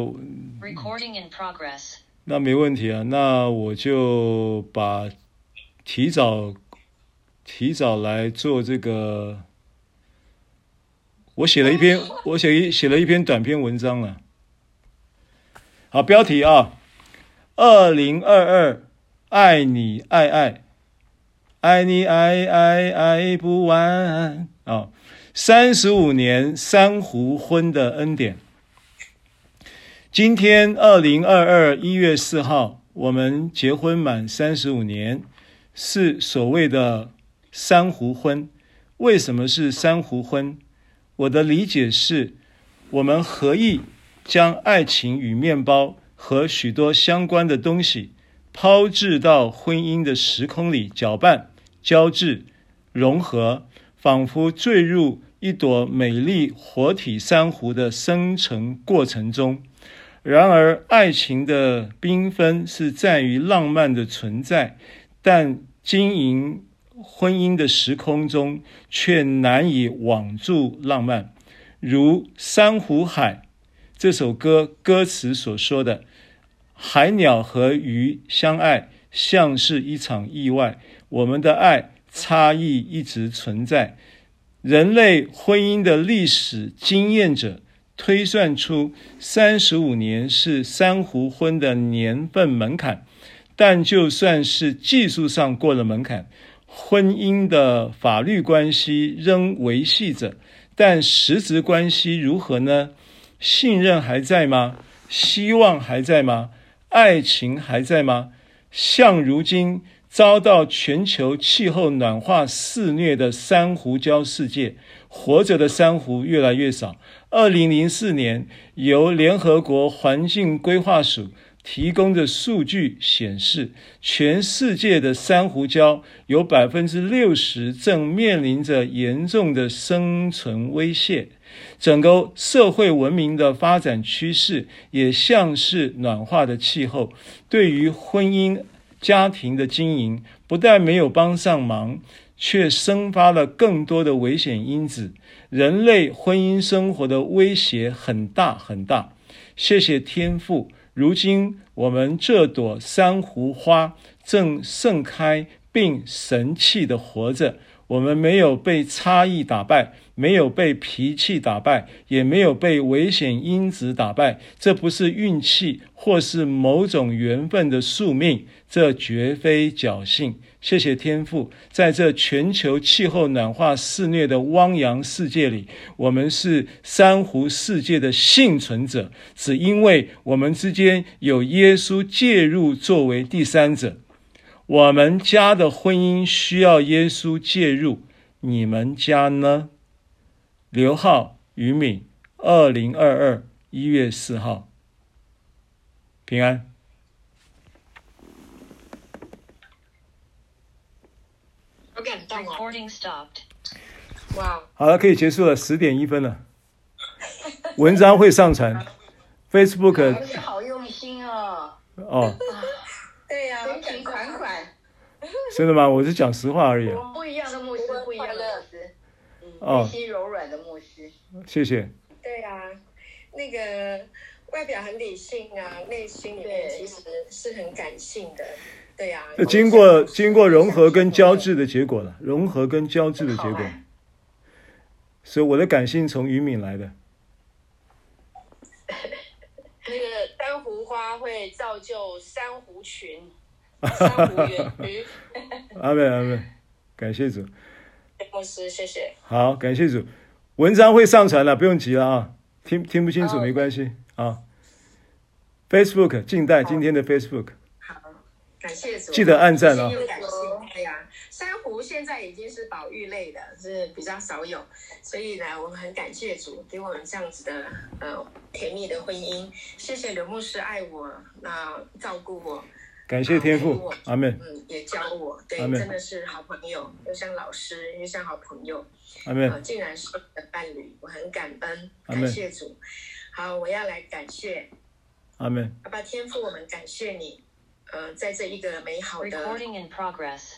Recording in progress.
那没问题啊，那我就把提早提早来做这个，我写了一篇，我写一写了一篇短篇文章了。好，标题啊，二零二二，爱你爱爱，爱你爱爱爱不完啊。三十五年珊瑚婚的恩典。今天二零二二一月四号，我们结婚满三十五年，是所谓的珊瑚婚。为什么是珊瑚婚？我的理解是，我们合意将爱情与面包和许多相关的东西抛置到婚姻的时空里搅拌、交织、融合。仿佛坠入一朵美丽活体珊瑚的生成过程中，然而爱情的缤纷是在于浪漫的存在，但经营婚姻的时空中却难以网住浪漫。如《珊瑚海》这首歌歌词所说的：“海鸟和鱼相爱，像是一场意外。我们的爱。”差异一直存在。人类婚姻的历史经验者推算出，三十五年是珊瑚婚的年份门槛。但就算是技术上过了门槛，婚姻的法律关系仍维系着。但实质关系如何呢？信任还在吗？希望还在吗？爱情还在吗？像如今。遭到全球气候暖化肆虐的珊瑚礁世界，活着的珊瑚越来越少。二零零四年，由联合国环境规划署提供的数据显示，全世界的珊瑚礁有百分之六十正面临着严重的生存威胁。整个社会文明的发展趋势，也像是暖化的气候，对于婚姻。家庭的经营不但没有帮上忙，却生发了更多的危险因子。人类婚姻生活的威胁很大很大。谢谢天赋，如今我们这朵珊瑚花正盛开并神气的活着。我们没有被差异打败，没有被脾气打败，也没有被危险因子打败。这不是运气，或是某种缘分的宿命，这绝非侥幸。谢谢天父，在这全球气候暖化肆虐的汪洋世界里，我们是珊瑚世界的幸存者，只因为我们之间有耶稣介入作为第三者。我们家的婚姻需要耶稣介入，你们家呢？刘浩、于敏，二零二二一月四号，平安。
好感动哦。
Recording stopped.
哇，
好了，可以结束了，十点一分了。文章会上传，Facebook。
好用心哦。
哦。
对呀、啊，人情款款。
真的吗？我是讲实话而已、啊。
我们不一样的牧师，不一样的牧师。嗯，
哦，
内心柔软的牧师。
谢谢。
对啊，那个外表很理性啊，内心里面其实是很感性的。对呀、啊。
经过经过融合跟交织的结果了，融合跟交织的结果。所以我的感性从于敏来的。
那个珊瑚花会造就珊瑚群，珊瑚园区。
阿门阿门，感谢主。
牧师，谢谢。
好，感谢主。文章会上传了，不用急了啊。听听不清楚没关系啊。Facebook 静待今天的 Facebook。
好，感谢主。
记得按赞啊。
哎呀，珊瑚现在已经是保育类的，是比较少有，所以呢，我们很感谢主给我们这样子的呃甜蜜的婚姻。谢谢刘牧师爱我，那照顾我，
感谢天父，阿门。
嗯，也教我，对，真的是好朋友，又像老师，又像好朋友，
阿门。
呃，竟然是我的伴侣，我很感恩，感谢主。好，我要来感谢，
阿门。
爸爸天父，我们感谢你，呃，在这一个美好的
Recording in progress。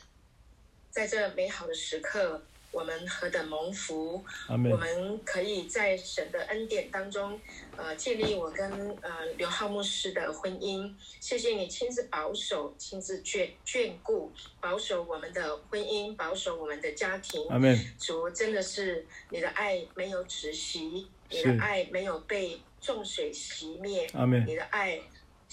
在这美好的时刻，我们何等蒙福！我们可以在神的恩典当中，呃，建立我跟呃刘浩牧师的婚姻。谢谢你亲自保守、亲自眷眷顾、保守我们的婚姻，保守我们的家庭。
阿门。
主真的是你的爱没有止息，你的爱没有被众水熄灭。
阿门。
你的爱。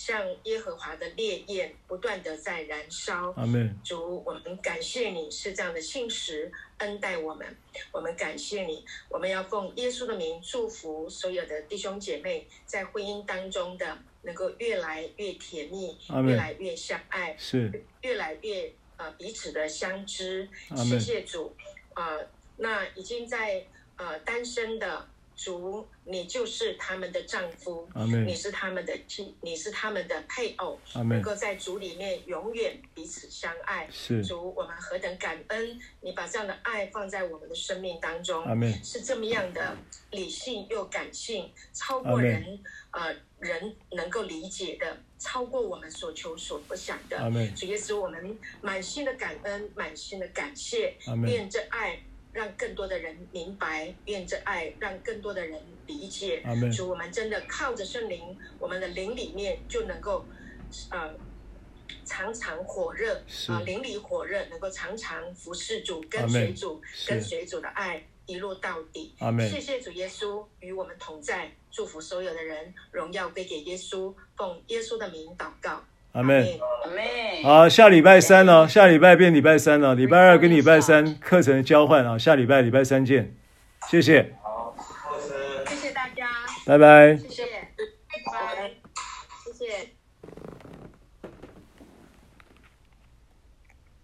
像耶和华的烈焰不断的在燃烧。
阿门。
主，我们感谢你是这样的信实恩待我们。我们感谢你，我们要奉耶稣的名祝福所有的弟兄姐妹在婚姻当中的能够越来越甜蜜，越来越相爱，
是
越来越呃彼此的相知。谢谢主，呃，那已经在呃单身的。主，你就是他们的丈夫你是他们的妻，你是他们的配偶能够在主里面永远彼此相爱。
是
主，我们何等感恩！你把这样的爱放在我们的生命当中.是这么样的理性又感性，超过人呃人能够理解的，超过我们所求所不想的。主耶稣，我们满心的感恩，满心的感谢，愿这爱。让更多的人明白，愿这爱让更多的人理解。主，我们真的靠着圣灵，我们的灵里面就能够，呃，常常火热啊，呃，灵里火热，能够常常服侍主，跟随主，跟随主的爱一路到底。谢谢主耶稣与我们同在，祝福所有的人，荣耀归给耶稣，奉耶稣的名祷告。
阿门，阿门。好，下礼拜三哦？下礼拜变礼拜三了。礼拜二跟礼拜三课程交换啊，下礼拜礼拜三见。谢谢。
好，谢谢大家。
拜拜。
谢谢。